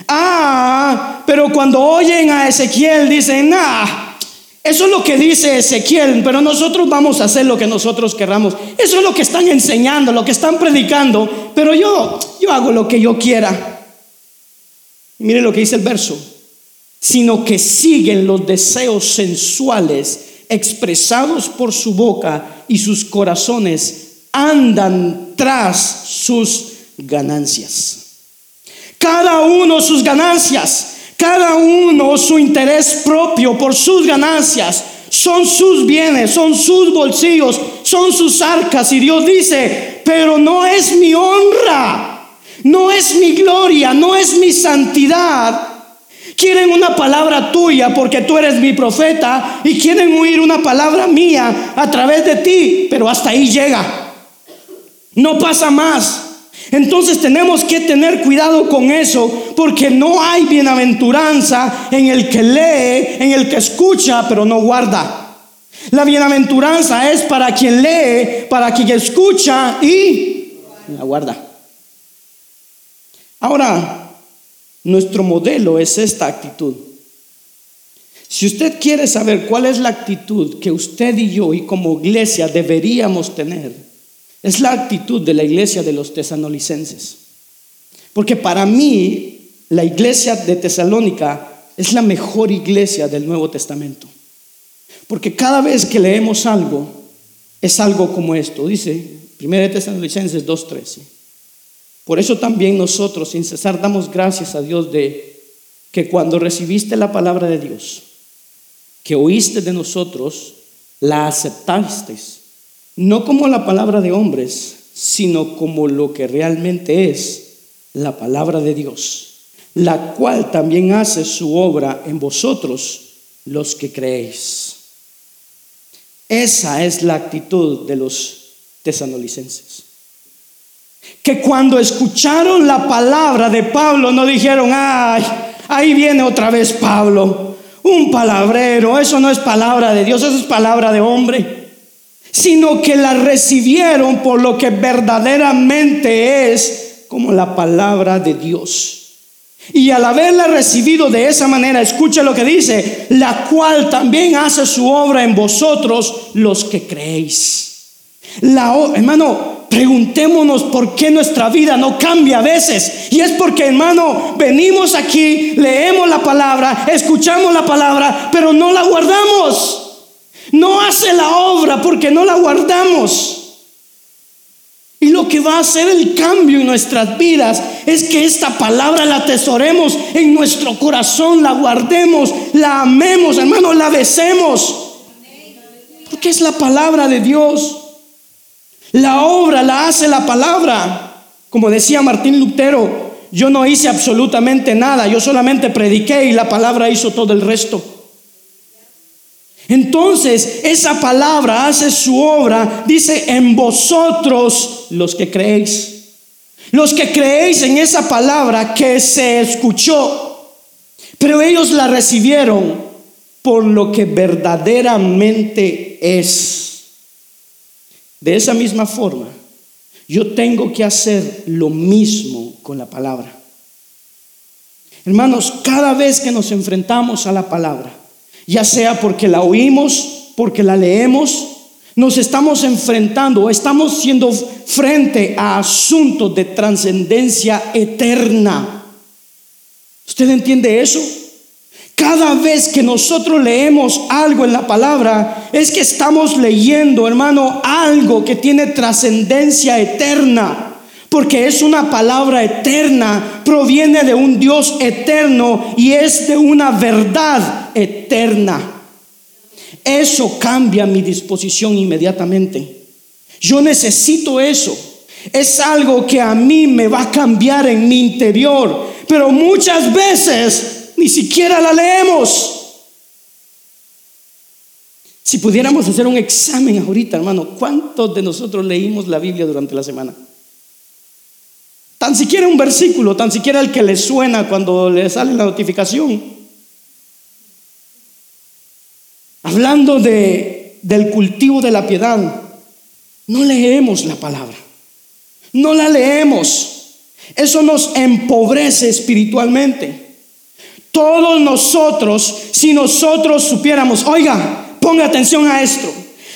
Ah, pero cuando oyen a Ezequiel dicen, ah, eso es lo que dice Ezequiel, pero nosotros vamos a hacer lo que nosotros querramos. Eso es lo que están enseñando, lo que están predicando, pero yo, yo hago lo que yo quiera. Y mire lo que dice el verso, sino que siguen los deseos sensuales expresados por su boca y sus corazones andan tras sus ganancias. Cada uno sus ganancias, cada uno su interés propio por sus ganancias, son sus bienes, son sus bolsillos, son sus arcas. Y Dios dice, pero no es mi honra, no es mi gloria, no es mi santidad Quieren una palabra tuya porque tú eres mi profeta y quieren oír una palabra mía a través de ti, pero hasta ahí llega. No pasa más. Entonces tenemos que tener cuidado con eso porque no hay bienaventuranza en el que lee, en el que escucha, pero no guarda. La bienaventuranza es para quien lee, para quien escucha y la guarda. Ahora, nuestro modelo es esta actitud. Si usted quiere saber cuál es la actitud que usted y yo y como iglesia deberíamos tener, es la actitud de la iglesia de los tesanolicenses. Porque para mí la iglesia de Tesalónica es la mejor iglesia del Nuevo Testamento. Porque cada vez que leemos algo, es algo como esto. Dice 1 Tesalonicenses 2.13. Por eso también nosotros sin cesar damos gracias a Dios de que cuando recibiste la palabra de Dios, que oíste de nosotros, la aceptaste, no como la palabra de hombres, sino como lo que realmente es la palabra de Dios, la cual también hace su obra en vosotros los que creéis. Esa es la actitud de los tesanolicenses que cuando escucharon la palabra de Pablo no dijeron, ay, ahí viene otra vez Pablo, un palabrero, eso no es palabra de Dios, eso es palabra de hombre, sino que la recibieron por lo que verdaderamente es como la palabra de Dios. Y al haberla recibido de esa manera, escucha lo que dice, la cual también hace su obra en vosotros los que creéis. La, hermano, Preguntémonos por qué nuestra vida no cambia a veces. Y es porque, hermano, venimos aquí, leemos la palabra, escuchamos la palabra, pero no la guardamos. No hace la obra porque no la guardamos. Y lo que va a hacer el cambio en nuestras vidas es que esta palabra la atesoremos en nuestro corazón, la guardemos, la amemos, hermano, la besemos. Porque es la palabra de Dios. La obra la hace la palabra. Como decía Martín Lutero, yo no hice absolutamente nada, yo solamente prediqué y la palabra hizo todo el resto. Entonces, esa palabra hace su obra, dice, en vosotros los que creéis. Los que creéis en esa palabra que se escuchó, pero ellos la recibieron por lo que verdaderamente es. De esa misma forma, yo tengo que hacer lo mismo con la palabra. Hermanos, cada vez que nos enfrentamos a la palabra, ya sea porque la oímos, porque la leemos, nos estamos enfrentando, estamos siendo frente a asuntos de trascendencia eterna. ¿Usted entiende eso? Cada vez que nosotros leemos algo en la palabra, es que estamos leyendo, hermano, algo que tiene trascendencia eterna. Porque es una palabra eterna, proviene de un Dios eterno y es de una verdad eterna. Eso cambia mi disposición inmediatamente. Yo necesito eso. Es algo que a mí me va a cambiar en mi interior. Pero muchas veces ni siquiera la leemos. Si pudiéramos hacer un examen ahorita, hermano, ¿cuántos de nosotros leímos la Biblia durante la semana? Tan siquiera un versículo, tan siquiera el que le suena cuando le sale la notificación. Hablando de, del cultivo de la piedad, no leemos la palabra, no la leemos. Eso nos empobrece espiritualmente. Todos nosotros, si nosotros supiéramos, oiga, ponga atención a esto.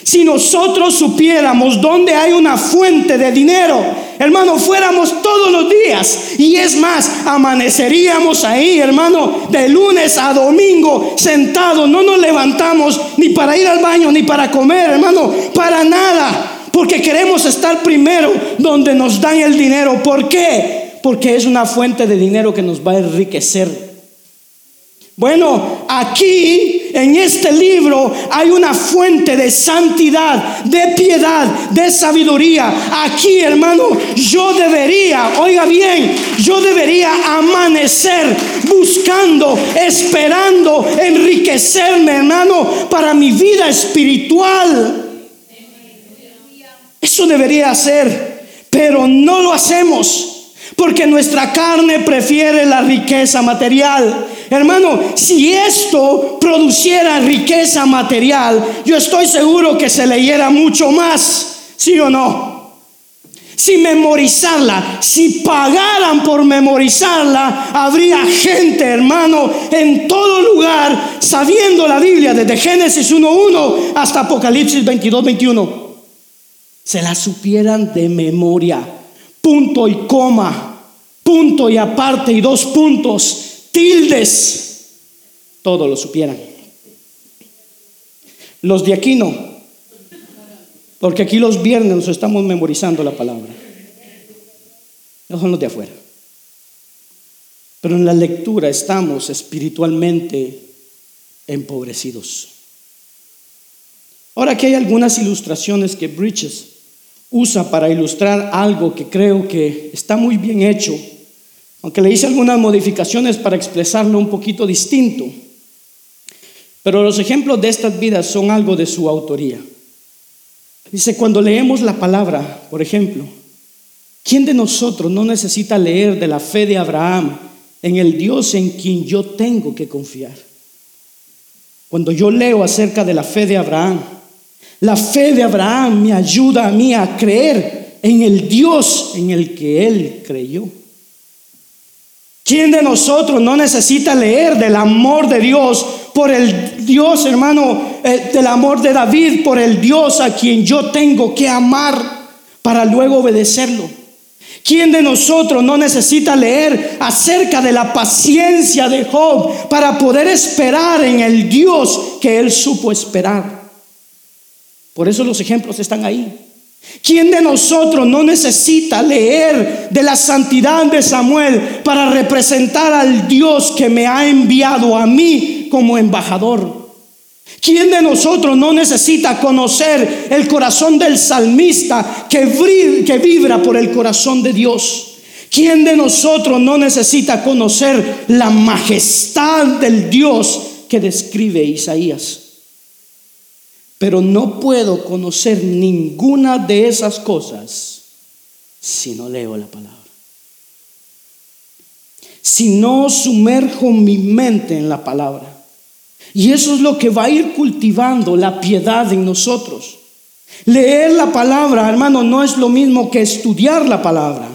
Si nosotros supiéramos dónde hay una fuente de dinero, hermano, fuéramos todos los días. Y es más, amaneceríamos ahí, hermano, de lunes a domingo, sentados. No nos levantamos ni para ir al baño, ni para comer, hermano, para nada. Porque queremos estar primero donde nos dan el dinero. ¿Por qué? Porque es una fuente de dinero que nos va a enriquecer bueno, aquí en este libro hay una fuente de santidad, de piedad, de sabiduría. Aquí, hermano, yo debería, oiga bien, yo debería amanecer buscando, esperando, enriquecerme, hermano, para mi vida espiritual. Eso debería hacer, pero no lo hacemos. Porque nuestra carne prefiere la riqueza material. Hermano, si esto produciera riqueza material, yo estoy seguro que se leyera mucho más, ¿sí o no? Si memorizarla, si pagaran por memorizarla, habría gente, hermano, en todo lugar, sabiendo la Biblia desde Génesis 1.1 hasta Apocalipsis 22.21. Se la supieran de memoria, punto y coma, punto y aparte y dos puntos tildes, todo lo supieran. Los de aquí no, porque aquí los viernes nos estamos memorizando la palabra. Son los de afuera. Pero en la lectura estamos espiritualmente empobrecidos. Ahora aquí hay algunas ilustraciones que Bridges usa para ilustrar algo que creo que está muy bien hecho aunque le hice algunas modificaciones para expresarlo un poquito distinto. Pero los ejemplos de estas vidas son algo de su autoría. Dice, cuando leemos la palabra, por ejemplo, ¿quién de nosotros no necesita leer de la fe de Abraham en el Dios en quien yo tengo que confiar? Cuando yo leo acerca de la fe de Abraham, la fe de Abraham me ayuda a mí a creer en el Dios en el que él creyó. ¿Quién de nosotros no necesita leer del amor de Dios por el Dios, hermano, eh, del amor de David, por el Dios a quien yo tengo que amar para luego obedecerlo? ¿Quién de nosotros no necesita leer acerca de la paciencia de Job para poder esperar en el Dios que él supo esperar? Por eso los ejemplos están ahí. ¿Quién de nosotros no necesita leer de la santidad de Samuel para representar al Dios que me ha enviado a mí como embajador? ¿Quién de nosotros no necesita conocer el corazón del salmista que, vibra por el corazón de Dios? ¿Quién de nosotros no necesita conocer la majestad del Dios que describe Isaías? Pero no puedo conocer ninguna de esas cosas si no leo la palabra. Si no sumerjo mi mente en la palabra. Y eso es lo que va a ir cultivando la piedad en nosotros. Leer la palabra, hermano, no es lo mismo que estudiar la palabra.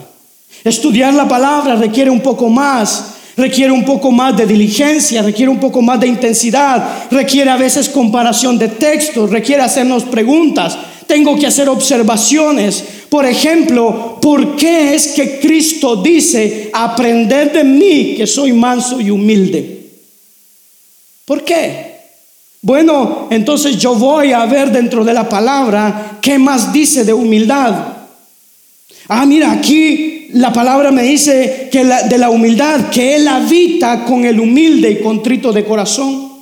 Estudiar la palabra requiere un poco más, requiere un poco más de diligencia, requiere un poco más de intensidad, requiere a veces comparación de textos, requiere hacernos preguntas, tengo que hacer observaciones. Por ejemplo, ¿por qué es que Cristo dice, aprended de mí que soy manso y humilde? ¿Por qué? Bueno, entonces yo voy a ver dentro de la palabra qué más dice de humildad. Ah, mira, aquí la palabra me dice que de la humildad, que Él habita con el humilde y contrito de corazón.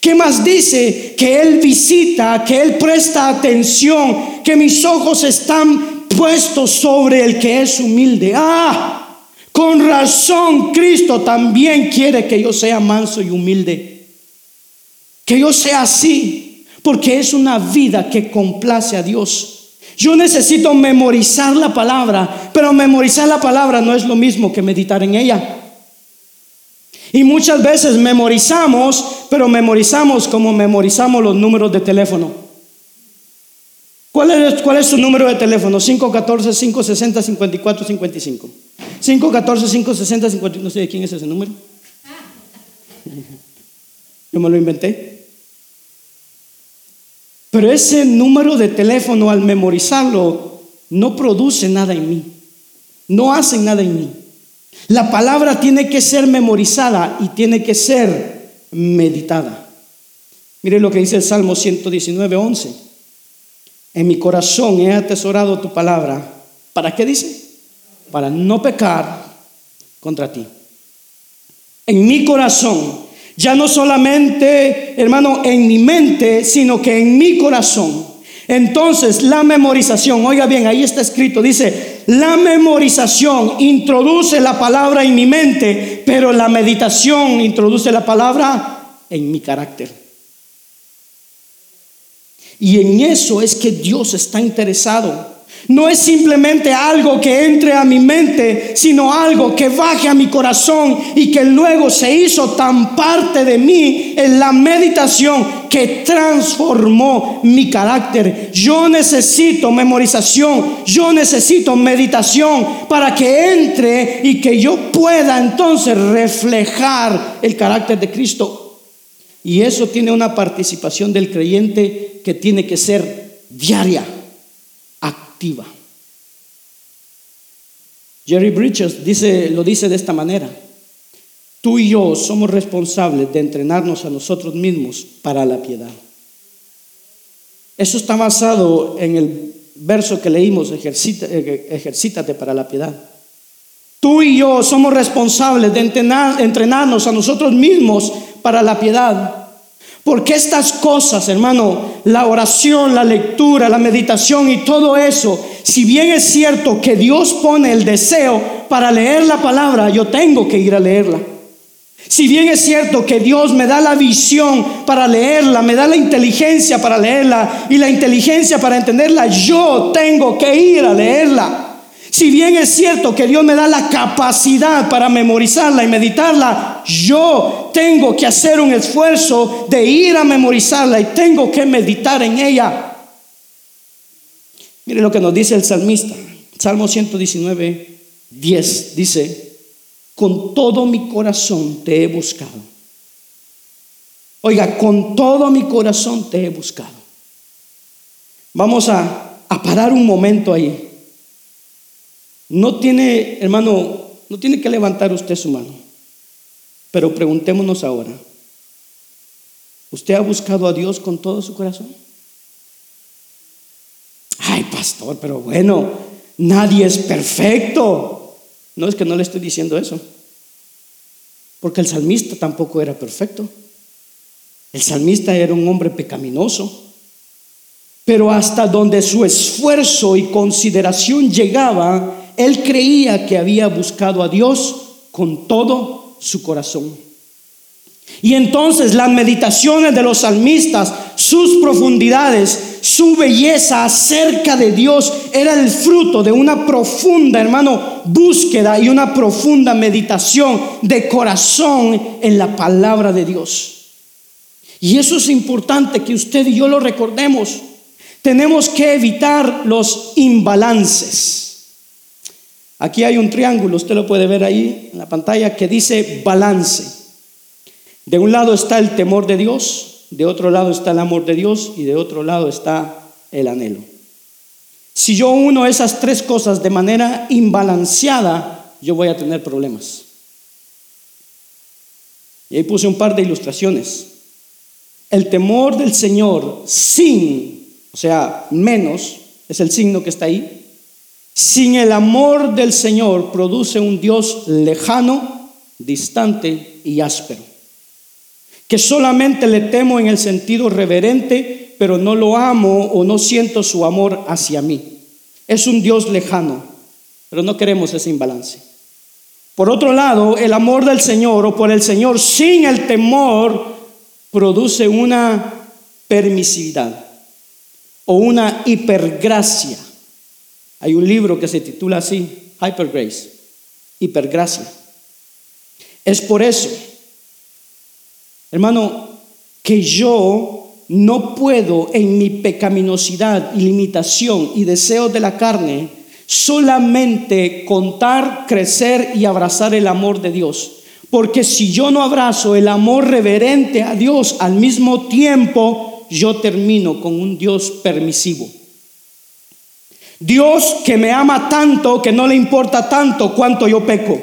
¿Qué más dice? Que Él visita, que Él presta atención, que mis ojos están puestos sobre el que es humilde. Ah, con razón Cristo también quiere que yo sea manso y humilde. Que yo sea así, porque es una vida que complace a Dios. Yo necesito memorizar la palabra, pero memorizar la palabra no es lo mismo que meditar en ella. Y muchas veces memorizamos, pero memorizamos como memorizamos los números de teléfono. ¿Cuál es, cuál es su número de teléfono? 514-560-5455. 514-560-54. No sé de quién es ese número. Yo me lo inventé. Pero ese número de teléfono al memorizarlo no produce nada en mí. No hace nada en mí. La palabra tiene que ser memorizada y tiene que ser meditada. Mire lo que dice el Salmo 119, 11. En mi corazón he atesorado tu palabra. ¿Para qué dice? Para no pecar contra ti. En mi corazón ya no solamente, hermano, en mi mente, sino que en mi corazón. Entonces, la memorización, oiga bien, ahí está escrito, dice, la memorización introduce la palabra en mi mente, pero la meditación introduce la palabra en mi carácter. Y en eso es que Dios está interesado. No es simplemente algo que entre a mi mente, sino algo que baje a mi corazón y que luego se hizo tan parte de mí en la meditación que transformó mi carácter. Yo necesito memorización, yo necesito meditación para que entre y que yo pueda entonces reflejar el carácter de Cristo. Y eso tiene una participación del creyente que tiene que ser diaria Jerry Bridges dice, lo dice de esta manera. Tú y yo somos responsables de entrenarnos a nosotros mismos para la piedad. Eso está basado en el verso que leímos, eh, ejercítate para la piedad. Tú y yo somos responsables de entrenarnos a nosotros mismos para la piedad. Porque estas cosas, hermano, la oración, la lectura, la meditación y todo eso, si bien es cierto que Dios pone el deseo para leer la palabra, yo tengo que ir a leerla. Si bien es cierto que Dios me da la visión para leerla, me da la inteligencia para leerla y la inteligencia para entenderla, yo tengo que ir a leerla. Si bien es cierto que Dios me da la capacidad para memorizarla y meditarla, yo tengo que hacer un esfuerzo de ir a memorizarla y tengo que meditar en ella. Mire lo que nos dice el salmista. Salmo 119, 10 dice, con todo mi corazón te he buscado. Oiga, con todo mi corazón te he buscado. Vamos a, a parar un momento ahí. No tiene, hermano, no tiene que levantar usted su mano. Pero preguntémonos ahora, ¿usted ha buscado a Dios con todo su corazón? Ay, pastor, pero bueno, nadie es perfecto. No es que no le estoy diciendo eso. Porque el salmista tampoco era perfecto. El salmista era un hombre pecaminoso. Pero hasta donde su esfuerzo y consideración llegaba, él creía que había buscado a Dios con todo su corazón. Y entonces las meditaciones de los salmistas, sus profundidades, su belleza acerca de Dios era el fruto de una profunda, hermano, búsqueda y una profunda meditación de corazón en la palabra de Dios. Y eso es importante que usted y yo lo recordemos. Tenemos que evitar los imbalances. Aquí hay un triángulo, usted lo puede ver ahí en la pantalla, que dice balance. De un lado está el temor de Dios, de otro lado está el amor de Dios y de otro lado está el anhelo. Si yo uno esas tres cosas de manera imbalanceada, yo voy a tener problemas. Y ahí puse un par de ilustraciones. El temor del Señor sin, o sea, menos, es el signo que está ahí, sin el amor del Señor produce un Dios lejano, distante y áspero. Que solamente le temo en el sentido reverente, pero no lo amo o no siento su amor hacia mí. Es un Dios lejano, pero no queremos ese imbalance. Por otro lado, el amor del Señor o por el Señor sin el temor produce una permisividad o una hipergracia hay un libro que se titula así, Hyper Grace, hipergracia. Es por eso, hermano, que yo no puedo en mi pecaminosidad y limitación y deseos de la carne solamente contar, crecer y abrazar el amor de Dios. Porque si yo no abrazo el amor reverente a Dios al mismo tiempo, yo termino con un Dios permisivo. Dios que me ama tanto que no le importa tanto cuánto yo peco,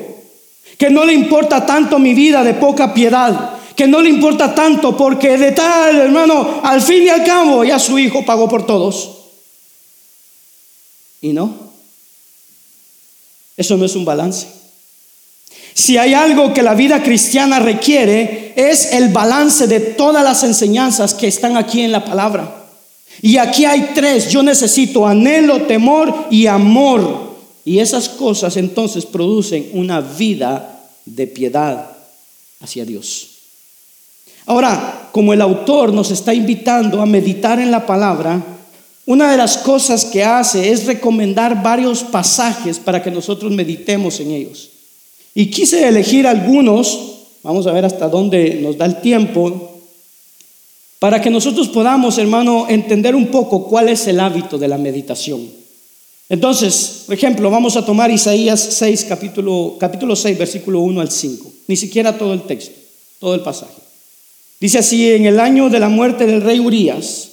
que no le importa tanto mi vida de poca piedad, que no le importa tanto porque de tal, hermano, al fin y al cabo ya su hijo pagó por todos. Y no, eso no es un balance. Si hay algo que la vida cristiana requiere es el balance de todas las enseñanzas que están aquí en la palabra. Y aquí hay tres. Yo necesito anhelo, temor y amor. Y esas cosas entonces producen una vida de piedad hacia Dios. Ahora, como el autor nos está invitando a meditar en la palabra, una de las cosas que hace es recomendar varios pasajes para que nosotros meditemos en ellos. Y quise elegir algunos, vamos a ver hasta dónde nos da el tiempo, para que nosotros podamos, hermano, entender un poco cuál es el hábito de la meditación. Entonces, por ejemplo, vamos a tomar Isaías 6, capítulo, capítulo 6, versículo 1 al 5. Ni siquiera todo el texto, todo el pasaje. Dice así, en el año de la muerte del rey Urías,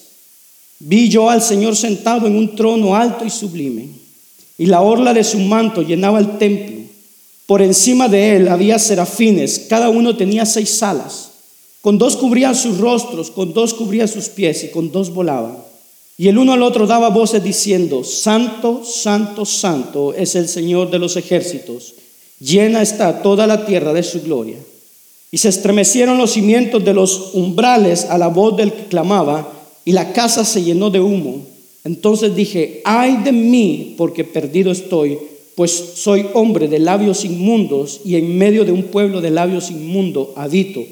vi yo al Señor sentado en un trono alto y sublime, y la orla de su manto llenaba el templo. Por encima de él había serafines, cada uno tenía seis alas. Con dos cubrían sus rostros, con dos cubrían sus pies y con dos volaban. Y el uno al otro daba voces diciendo, Santo, Santo, Santo es el Señor de los ejércitos. Llena está toda la tierra de su gloria. Y se estremecieron los cimientos de los umbrales a la voz del que clamaba, y la casa se llenó de humo. Entonces dije, ay de mí, porque perdido estoy, pues soy hombre de labios inmundos y en medio de un pueblo de labios inmundos habito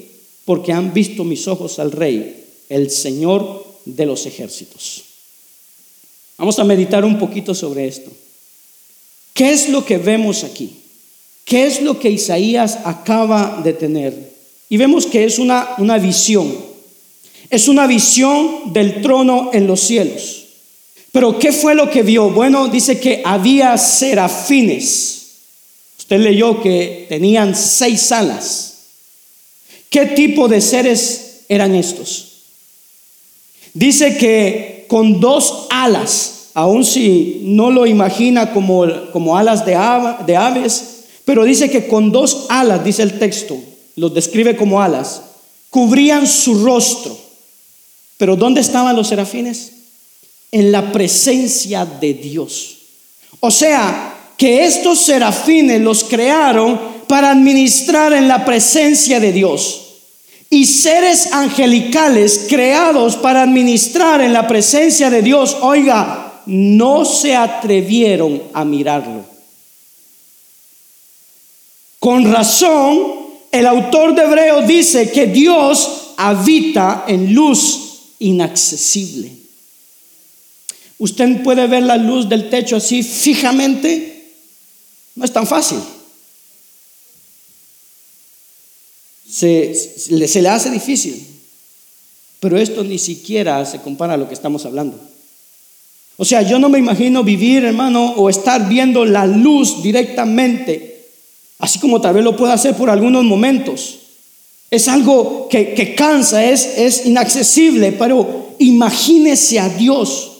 porque han visto mis ojos al Rey, el Señor de los ejércitos. Vamos a meditar un poquito sobre esto. ¿Qué es lo que vemos aquí? ¿Qué es lo que Isaías acaba de tener? Y vemos que es una, una visión. Es una visión del trono en los cielos. Pero ¿qué fue lo que vio? Bueno, dice que había serafines. Usted leyó que tenían seis alas. ¿Qué tipo de seres eran estos? Dice que con dos alas, aun si no lo imagina como, como alas de, de aves, pero dice que con dos alas, dice el texto, los describe como alas, cubrían su rostro. Pero ¿dónde estaban los serafines? En la presencia de Dios. O sea, que estos serafines los crearon para administrar en la presencia de Dios. Y seres angelicales creados para administrar en la presencia de Dios, oiga, no se atrevieron a mirarlo. Con razón, el autor de Hebreo dice que Dios habita en luz inaccesible. Usted puede ver la luz del techo así fijamente. No es tan fácil. Se, se, le hace difícil. Pero esto ni siquiera se compara a lo que estamos hablando. O sea, yo no me imagino vivir, hermano, o estar viendo la luz directamente, así como tal vez lo pueda hacer por algunos momentos. Es algo que, que cansa, es, es inaccesible, pero imagínese a Dios.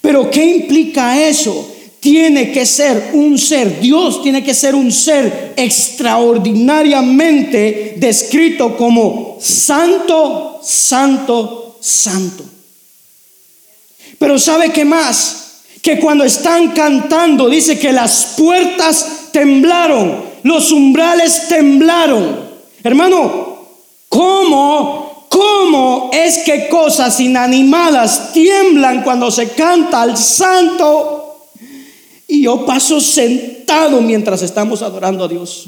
Pero ¿qué implica eso? Tiene que ser un ser, Dios tiene que ser un ser extraordinariamente descrito como santo, santo, santo. Pero ¿sabe qué más? Que cuando están cantando dice que las puertas temblaron, los umbrales temblaron. Hermano, ¿cómo, cómo es que cosas inanimadas tiemblan cuando se canta al santo? Y yo paso sentado mientras estamos adorando a Dios.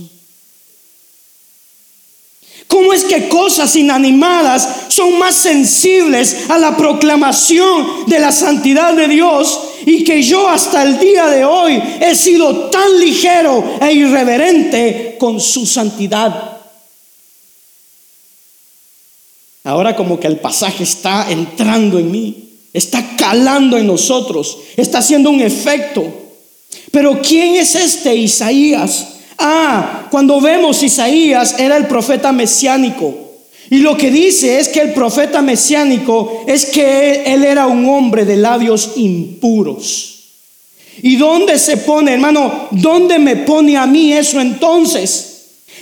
¿Cómo es que cosas inanimadas son más sensibles a la proclamación de la santidad de Dios y que yo hasta el día de hoy he sido tan ligero e irreverente con su santidad? Ahora como que el pasaje está entrando en mí, está calando en nosotros, está haciendo un efecto. Pero ¿quién es este Isaías? Ah, cuando vemos Isaías era el profeta mesiánico. Y lo que dice es que el profeta mesiánico es que él, era un hombre de labios impuros. ¿Y dónde se pone, hermano? ¿Dónde me pone a mí eso entonces?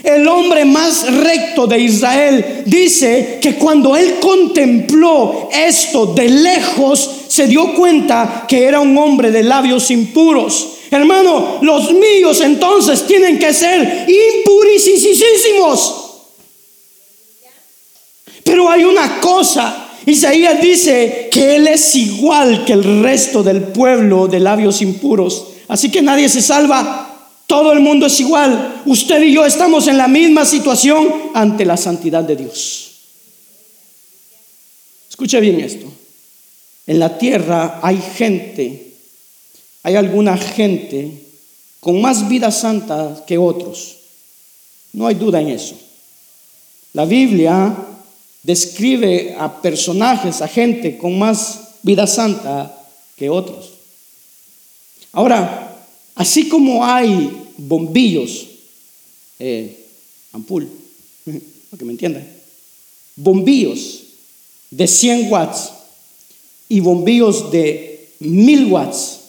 El hombre más recto de Israel dice que cuando él contempló esto de lejos, se dio cuenta que era un hombre de labios impuros. Hermano, los míos entonces tienen que ser impurísimos. Pero hay una cosa. Isaías dice que Él es igual que el resto del pueblo de labios impuros. Así que nadie se salva. Todo el mundo es igual. Usted y yo estamos en la misma situación ante la santidad de Dios. Escuche bien esto. En la tierra hay gente hay alguna gente con más vida santa que otros. No hay duda en eso. La Biblia describe a personajes, a gente con más vida santa que otros. Ahora, así como hay bombillos, eh, ampul, para que me entiendan, bombillos de 100 watts y bombillos de 1000 watts,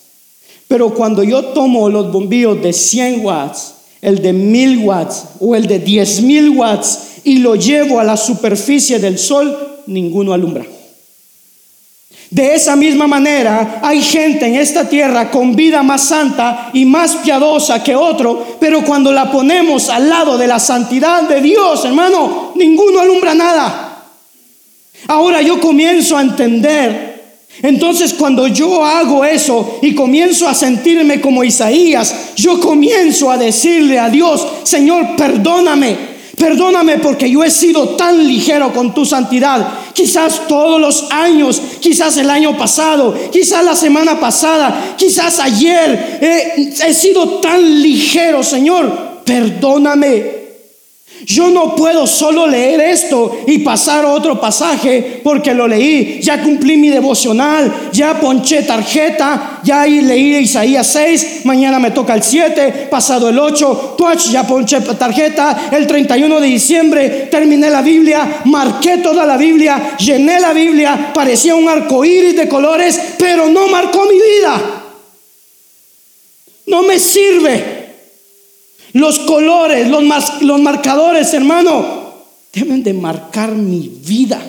pero cuando yo tomo los bombillos de 100 watts, el de 1000 watts o el de 10000 watts y lo llevo a la superficie del sol, ninguno alumbra. De esa misma manera, hay gente en esta tierra con vida más santa y más piadosa que otro, pero cuando la ponemos al lado de la santidad de Dios, hermano, ninguno alumbra nada. Ahora yo comienzo a entender entonces cuando yo hago eso y comienzo a sentirme como Isaías, yo comienzo a decirle a Dios, Señor, perdóname. Perdóname porque yo he sido tan ligero con tu santidad. Quizás todos los años, quizás el año pasado, quizás la semana pasada, quizás ayer, he sido tan ligero, Señor. Perdóname. Yo no puedo solo leer esto y pasar otro pasaje porque lo leí. Ya cumplí mi devocional, ya ponché tarjeta, ya leí Isaías 6, mañana me toca el 7, pasado el 8, ya ponché tarjeta, el 31 de diciembre terminé la Biblia, marqué toda la Biblia, llené la Biblia, parecía un arco iris de colores, pero no marcó mi vida. No me sirve. Los colores, los, los marcadores, hermano, deben de marcar mi vida.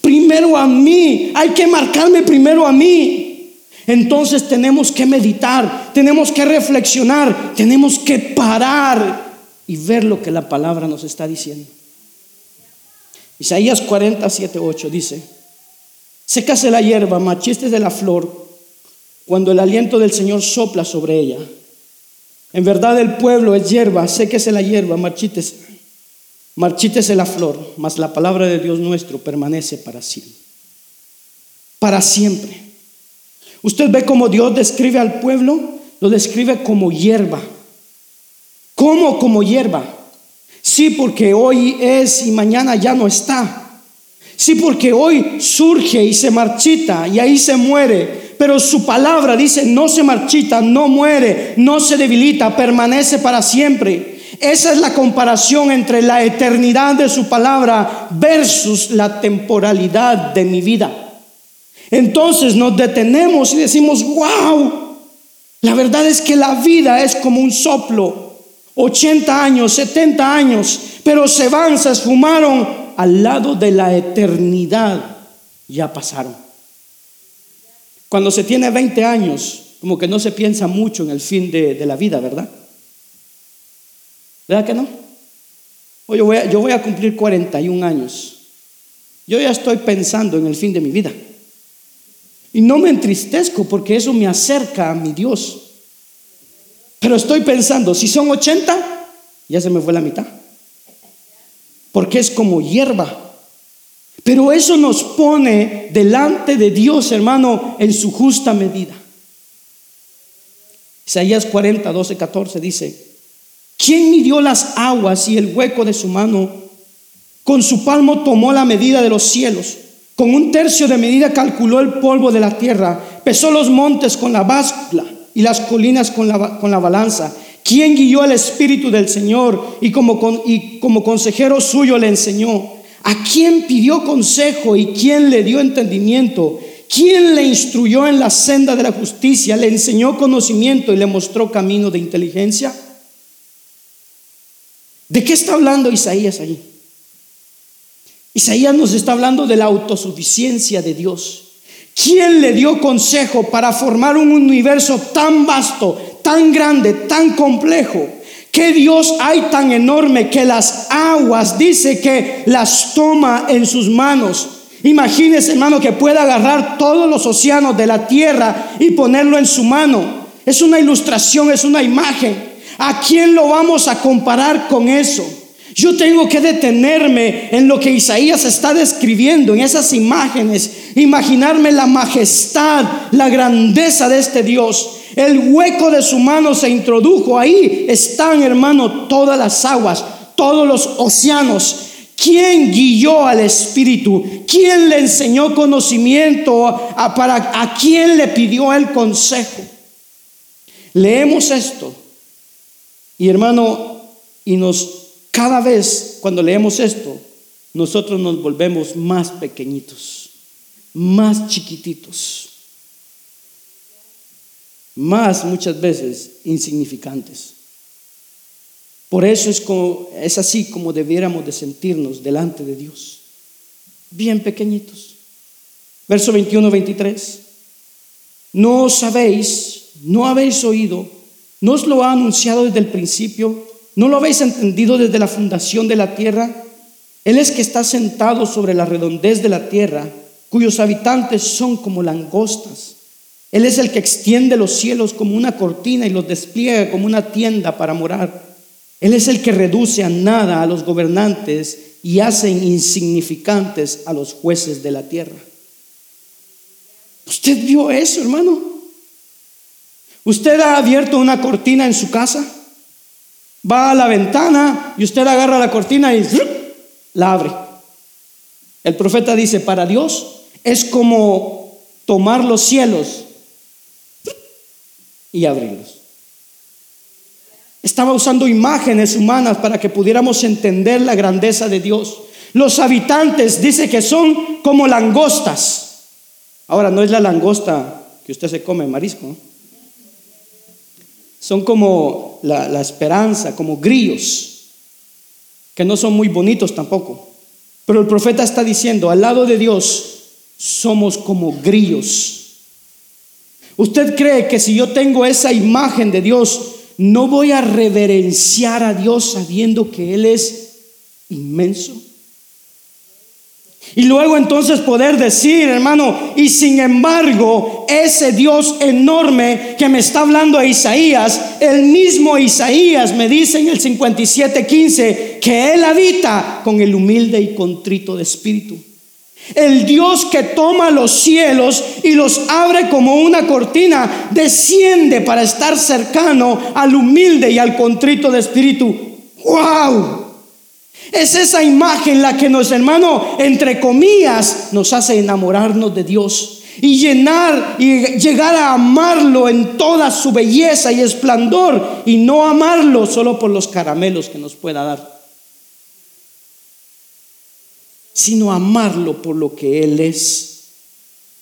Primero a mí, hay que marcarme primero a mí. Entonces tenemos que meditar, tenemos que reflexionar, tenemos que parar y ver lo que la palabra nos está diciendo. Isaías 47, 8 dice, sécase la hierba, machistes de la flor, cuando el aliento del Señor sopla sobre ella. En verdad el pueblo es hierba, séquese la hierba, marchites. marchítese la flor, mas la palabra de Dios nuestro permanece para siempre. Para siempre. Usted ve cómo Dios describe al pueblo, lo describe como hierba. ¿Cómo como hierba? Sí, porque hoy es y mañana ya no está. Sí, porque hoy surge y se marchita y ahí se muere. Pero su palabra dice, no se marchita, no muere, no se debilita, permanece para siempre. Esa es la comparación entre la eternidad de su palabra versus la temporalidad de mi vida. Entonces nos detenemos y decimos, wow, la verdad es que la vida es como un soplo, 80 años, 70 años, pero se van, se esfumaron al lado de la eternidad, ya pasaron. Cuando se tiene 20 años, como que no se piensa mucho en el fin de, la vida, ¿verdad? ¿Verdad que no? Yo voy, a, yo voy a cumplir 41 años. Yo ya estoy pensando en el fin de mi vida. Y no me entristezco porque eso me acerca a mi Dios. Pero estoy pensando, si son 80, ya se me fue la mitad. Porque es como hierba. Pero eso nos pone delante de Dios, hermano, en su justa medida. Isaías 40, 12, 14 dice, ¿quién midió las aguas y el hueco de su mano? Con su palmo tomó la medida de los cielos con un tercio de medida calculó el polvo de la tierra, pesó los montes con la báscula y las colinas con la, con la balanza. ¿Quién guió al Espíritu del Señor y como, y como consejero suyo le enseñó? ¿A quién pidió consejo y quién le dio entendimiento? ¿Quién le instruyó en la senda de la justicia? ¿Le enseñó conocimiento y le mostró camino de inteligencia? ¿De qué está hablando Isaías ahí? Isaías nos está hablando de la autosuficiencia de Dios. ¿Quién le dio consejo para formar un universo tan vasto, tan grande, tan complejo? ¿Qué Dios hay tan enorme que las aguas dice que las toma en sus manos? Imagínese, hermano, que pueda agarrar todos los océanos de la tierra y ponerlo en su mano. Es una ilustración, es una imagen. ¿A quién lo vamos a comparar con eso? Yo tengo que detenerme en lo que Isaías está describiendo, en esas imágenes, imaginarme la majestad, la grandeza de este Dios. El hueco de su mano se introdujo, ahí están, hermano, todas las aguas, todos los océanos. ¿Quién guió al Espíritu? ¿Quién le enseñó conocimiento? ¿A, para, ¿A quién le pidió el consejo? Leemos esto y hermano, y nos cada vez cuando leemos esto, nosotros nos volvemos más pequeñitos, más chiquititos, más muchas veces insignificantes. Por eso es, como, es así como debiéramos de sentirnos delante de Dios, bien pequeñitos. Verso 21, 23. No sabéis, no habéis oído, no os lo ha anunciado desde el principio ¿No lo habéis entendido desde la fundación de la tierra? Él es que está sentado sobre la redondez de la tierra, cuyos habitantes son como langostas. Él es el que extiende los cielos como una cortina y los despliega como una tienda para morar. Él es el que reduce a nada a los gobernantes y hace insignificantes a los jueces de la tierra. ¿Usted vio eso, hermano? ¿Usted ha abierto una cortina en su casa? Va a la ventana y usted agarra la cortina y la abre. El profeta dice, para Dios es como tomar los cielos y abrirlos. Estaba usando imágenes humanas para que pudiéramos entender la grandeza de Dios. Los habitantes dice que son como langostas. Ahora, no es la langosta que usted se come, marisco son como la, esperanza, como grillos, que no son muy bonitos tampoco. Pero el profeta está diciendo, al lado de Dios somos como grillos. ¿Usted cree que si yo tengo esa imagen de Dios, no voy a reverenciar a Dios sabiendo que Él es inmenso? Y luego entonces poder decir, hermano, y sin embargo, ese Dios enorme que me está hablando a Isaías, el mismo Isaías me dice en el 57:15 que Él habita con el humilde y contrito de espíritu. El Dios que toma los cielos y los abre como una cortina, desciende para estar cercano al humilde y al contrito de espíritu. ¡Wow! Es esa imagen la que nos, hermano, entre comillas, nos hace enamorarnos de Dios y llenar y llegar a amarlo en toda su belleza y esplendor y no amarlo solo por los caramelos que nos pueda dar, sino amarlo por lo que Él es.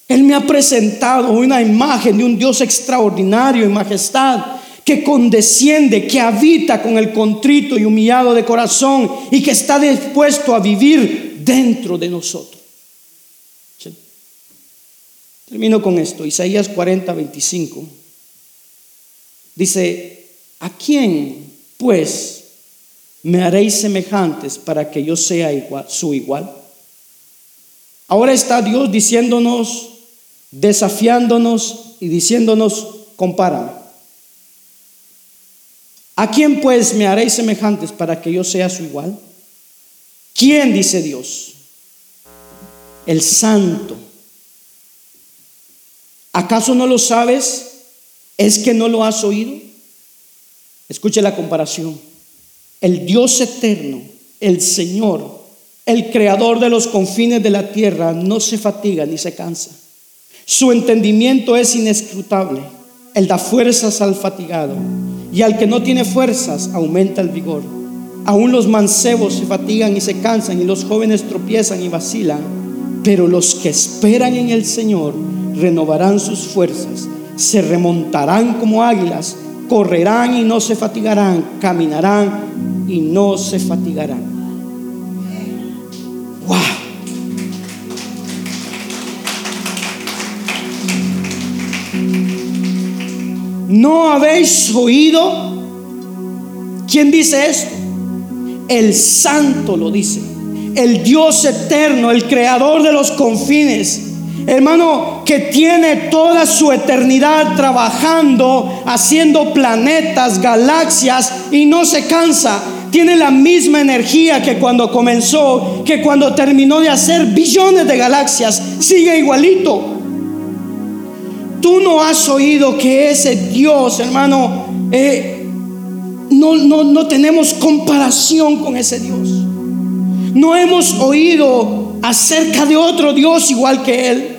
Él me ha presentado una imagen de un Dios extraordinario en majestad, que condesciende, que habita con el contrito y humillado de corazón y que está dispuesto a vivir dentro de nosotros. Termino con esto, Isaías 40, 25. Dice, ¿a quién pues me haréis semejantes para que yo sea su igual? Ahora está Dios diciéndonos, desafiándonos y diciéndonos, compárame. ¿A quién pues me haréis semejantes para que yo sea su igual? ¿Quién dice Dios? El santo. ¿Acaso no lo sabes? ¿Es que no lo has oído? Escuche la comparación. El Dios eterno, el Señor, el creador de los confines de la tierra, no se fatiga ni se cansa. Su entendimiento es inescrutable. Él da fuerzas al fatigado y al que no tiene fuerzas aumenta el vigor. Aún los mancebos se fatigan y se cansan y los jóvenes tropiezan y vacilan, pero los que esperan en el Señor renovarán sus fuerzas, se remontarán como águilas, correrán y no se fatigarán, caminarán y no se fatigarán. ¿No habéis oído? ¿Quién dice esto? El santo lo dice. El Dios eterno, el creador de los confines. Hermano, que tiene toda su eternidad trabajando, haciendo planetas, galaxias y no se cansa. Tiene la misma energía que cuando comenzó, que cuando terminó de hacer billones de galaxias. Sigue igualito. Tú no has oído que ese Dios, hermano, eh, no, no, no tenemos comparación con ese Dios. No hemos oído acerca de otro Dios igual que Él.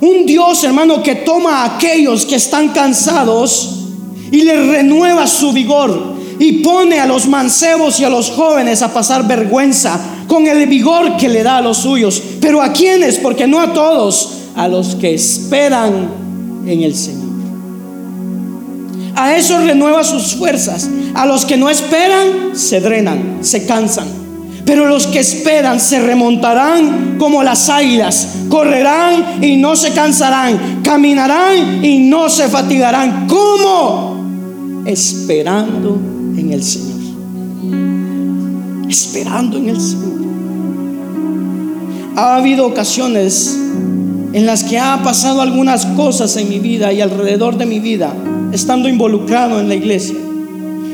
Un Dios, hermano, que toma a aquellos que están cansados y les renueva su vigor y pone a los mancebos y a los jóvenes a pasar vergüenza con el vigor que le da a los suyos. Pero a quienes, porque no a todos, a los que esperan en el Señor. A esos renueva sus fuerzas. A los que no esperan, se drenan, se cansan. Pero los que esperan se remontarán como las águilas, correrán y no se cansarán, caminarán y no se fatigarán. ¿Cómo? Esperando en el Señor. Esperando en el Señor. Ha habido ocasiones en las que ha pasado algunas cosas en mi vida y alrededor de mi vida, estando involucrado en la iglesia.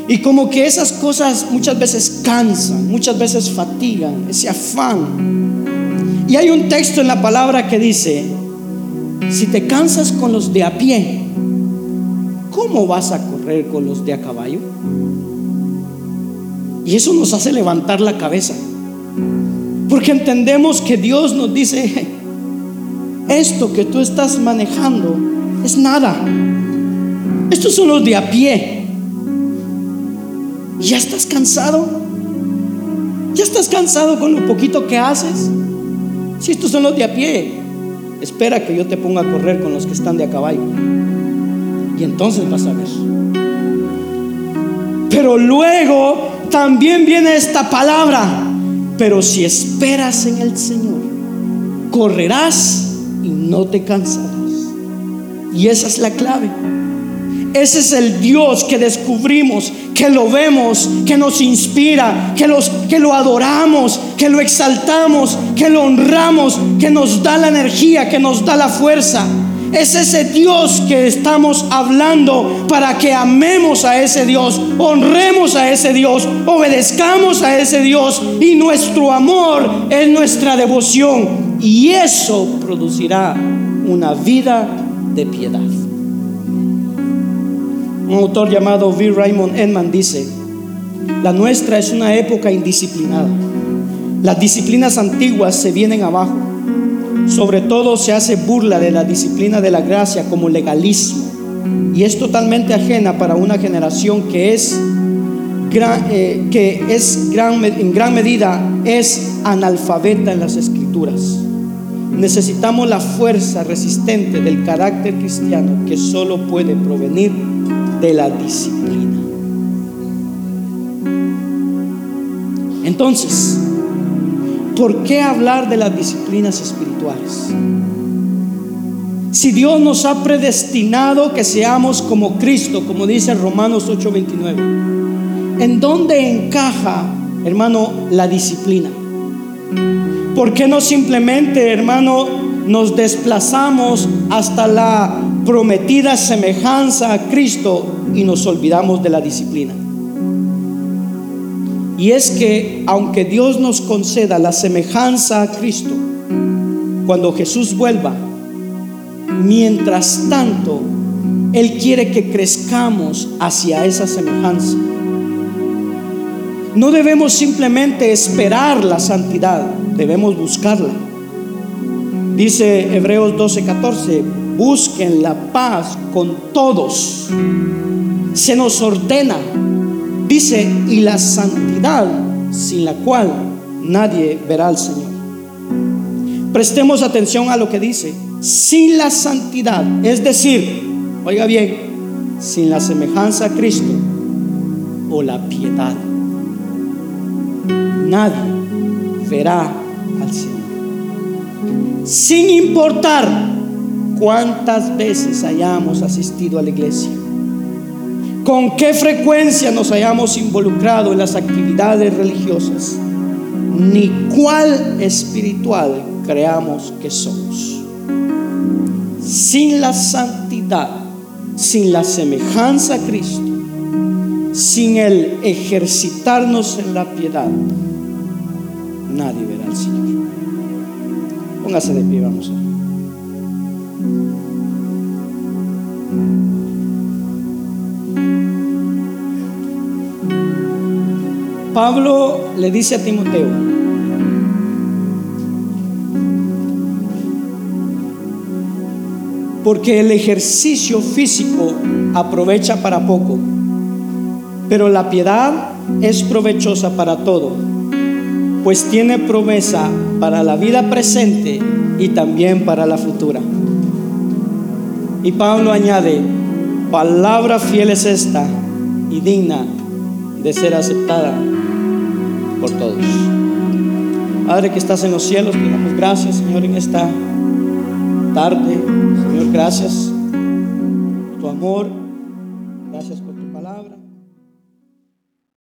Y como que esas cosas muchas veces cansan, muchas veces fatigan, ese afán. Y hay un texto en la palabra que dice, si te cansas con los de a pie, ¿cómo vas a correr con los de a caballo? Y eso nos hace levantar la cabeza. Porque entendemos que Dios nos dice, esto que tú estás manejando es nada. Estos son los de a pie. ¿Ya estás cansado? ¿Ya estás cansado con lo poquito que haces? Si estos son los de a pie, espera que yo te ponga a correr con los que están de a caballo. Y entonces vas a ver. Pero luego también viene esta palabra. Pero si esperas en el Señor, correrás y no te cansarás. Y esa es la clave. Ese es el Dios que descubrimos, que lo vemos, que nos inspira, que, los, que lo adoramos, que lo exaltamos, que lo honramos, que nos da la energía, que nos da la fuerza. Es ese Dios que estamos hablando para que amemos a ese Dios, honremos a ese Dios, obedezcamos a ese Dios y nuestro amor es nuestra devoción. Y eso producirá una vida de piedad. Un autor llamado V. Raymond Edman dice, la nuestra es una época indisciplinada. Las disciplinas antiguas se vienen abajo. Sobre todo se hace burla de la disciplina de la gracia como legalismo. Y es totalmente ajena para una generación que es, eh, que es gran, en gran medida es analfabeta en las escrituras. Necesitamos la fuerza resistente del carácter cristiano que solo puede provenir de la disciplina. Entonces, ¿por qué hablar de las disciplinas espirituales? Si Dios nos ha predestinado que seamos como Cristo, como dice Romanos 8:29, ¿en dónde encaja, hermano, la disciplina? ¿Por qué no simplemente, hermano, nos desplazamos hasta la prometida semejanza a Cristo y nos olvidamos de la disciplina. Y es que aunque Dios nos conceda la semejanza a Cristo, cuando Jesús vuelva, mientras tanto, Él quiere que crezcamos hacia esa semejanza. No debemos simplemente esperar la santidad, debemos buscarla. Dice Hebreos 12:14, busquen la paz con todos. Se nos ordena, dice, y la santidad sin la cual nadie verá al Señor. Prestemos atención a lo que dice, sin la santidad, es decir, oiga bien, sin la semejanza a Cristo o la piedad, nadie verá al Señor. Sin importar cuántas veces hayamos asistido a la iglesia, con qué frecuencia nos hayamos involucrado en las actividades religiosas, ni cuál espiritual creamos que somos. Sin la santidad, sin la semejanza a Cristo, sin el ejercitarnos en la piedad, nadie verá al Señor. Póngase de pie, vamos Pablo le dice a Timoteo, porque el ejercicio físico aprovecha para poco, pero la piedad es provechosa para todo, pues tiene promesa para la vida presente y también para la futura. Y Pablo añade, palabra fiel es esta y digna de ser aceptada por todos. Padre que estás en los cielos, te damos gracias, Señor, en esta tarde. Señor, gracias tu amor,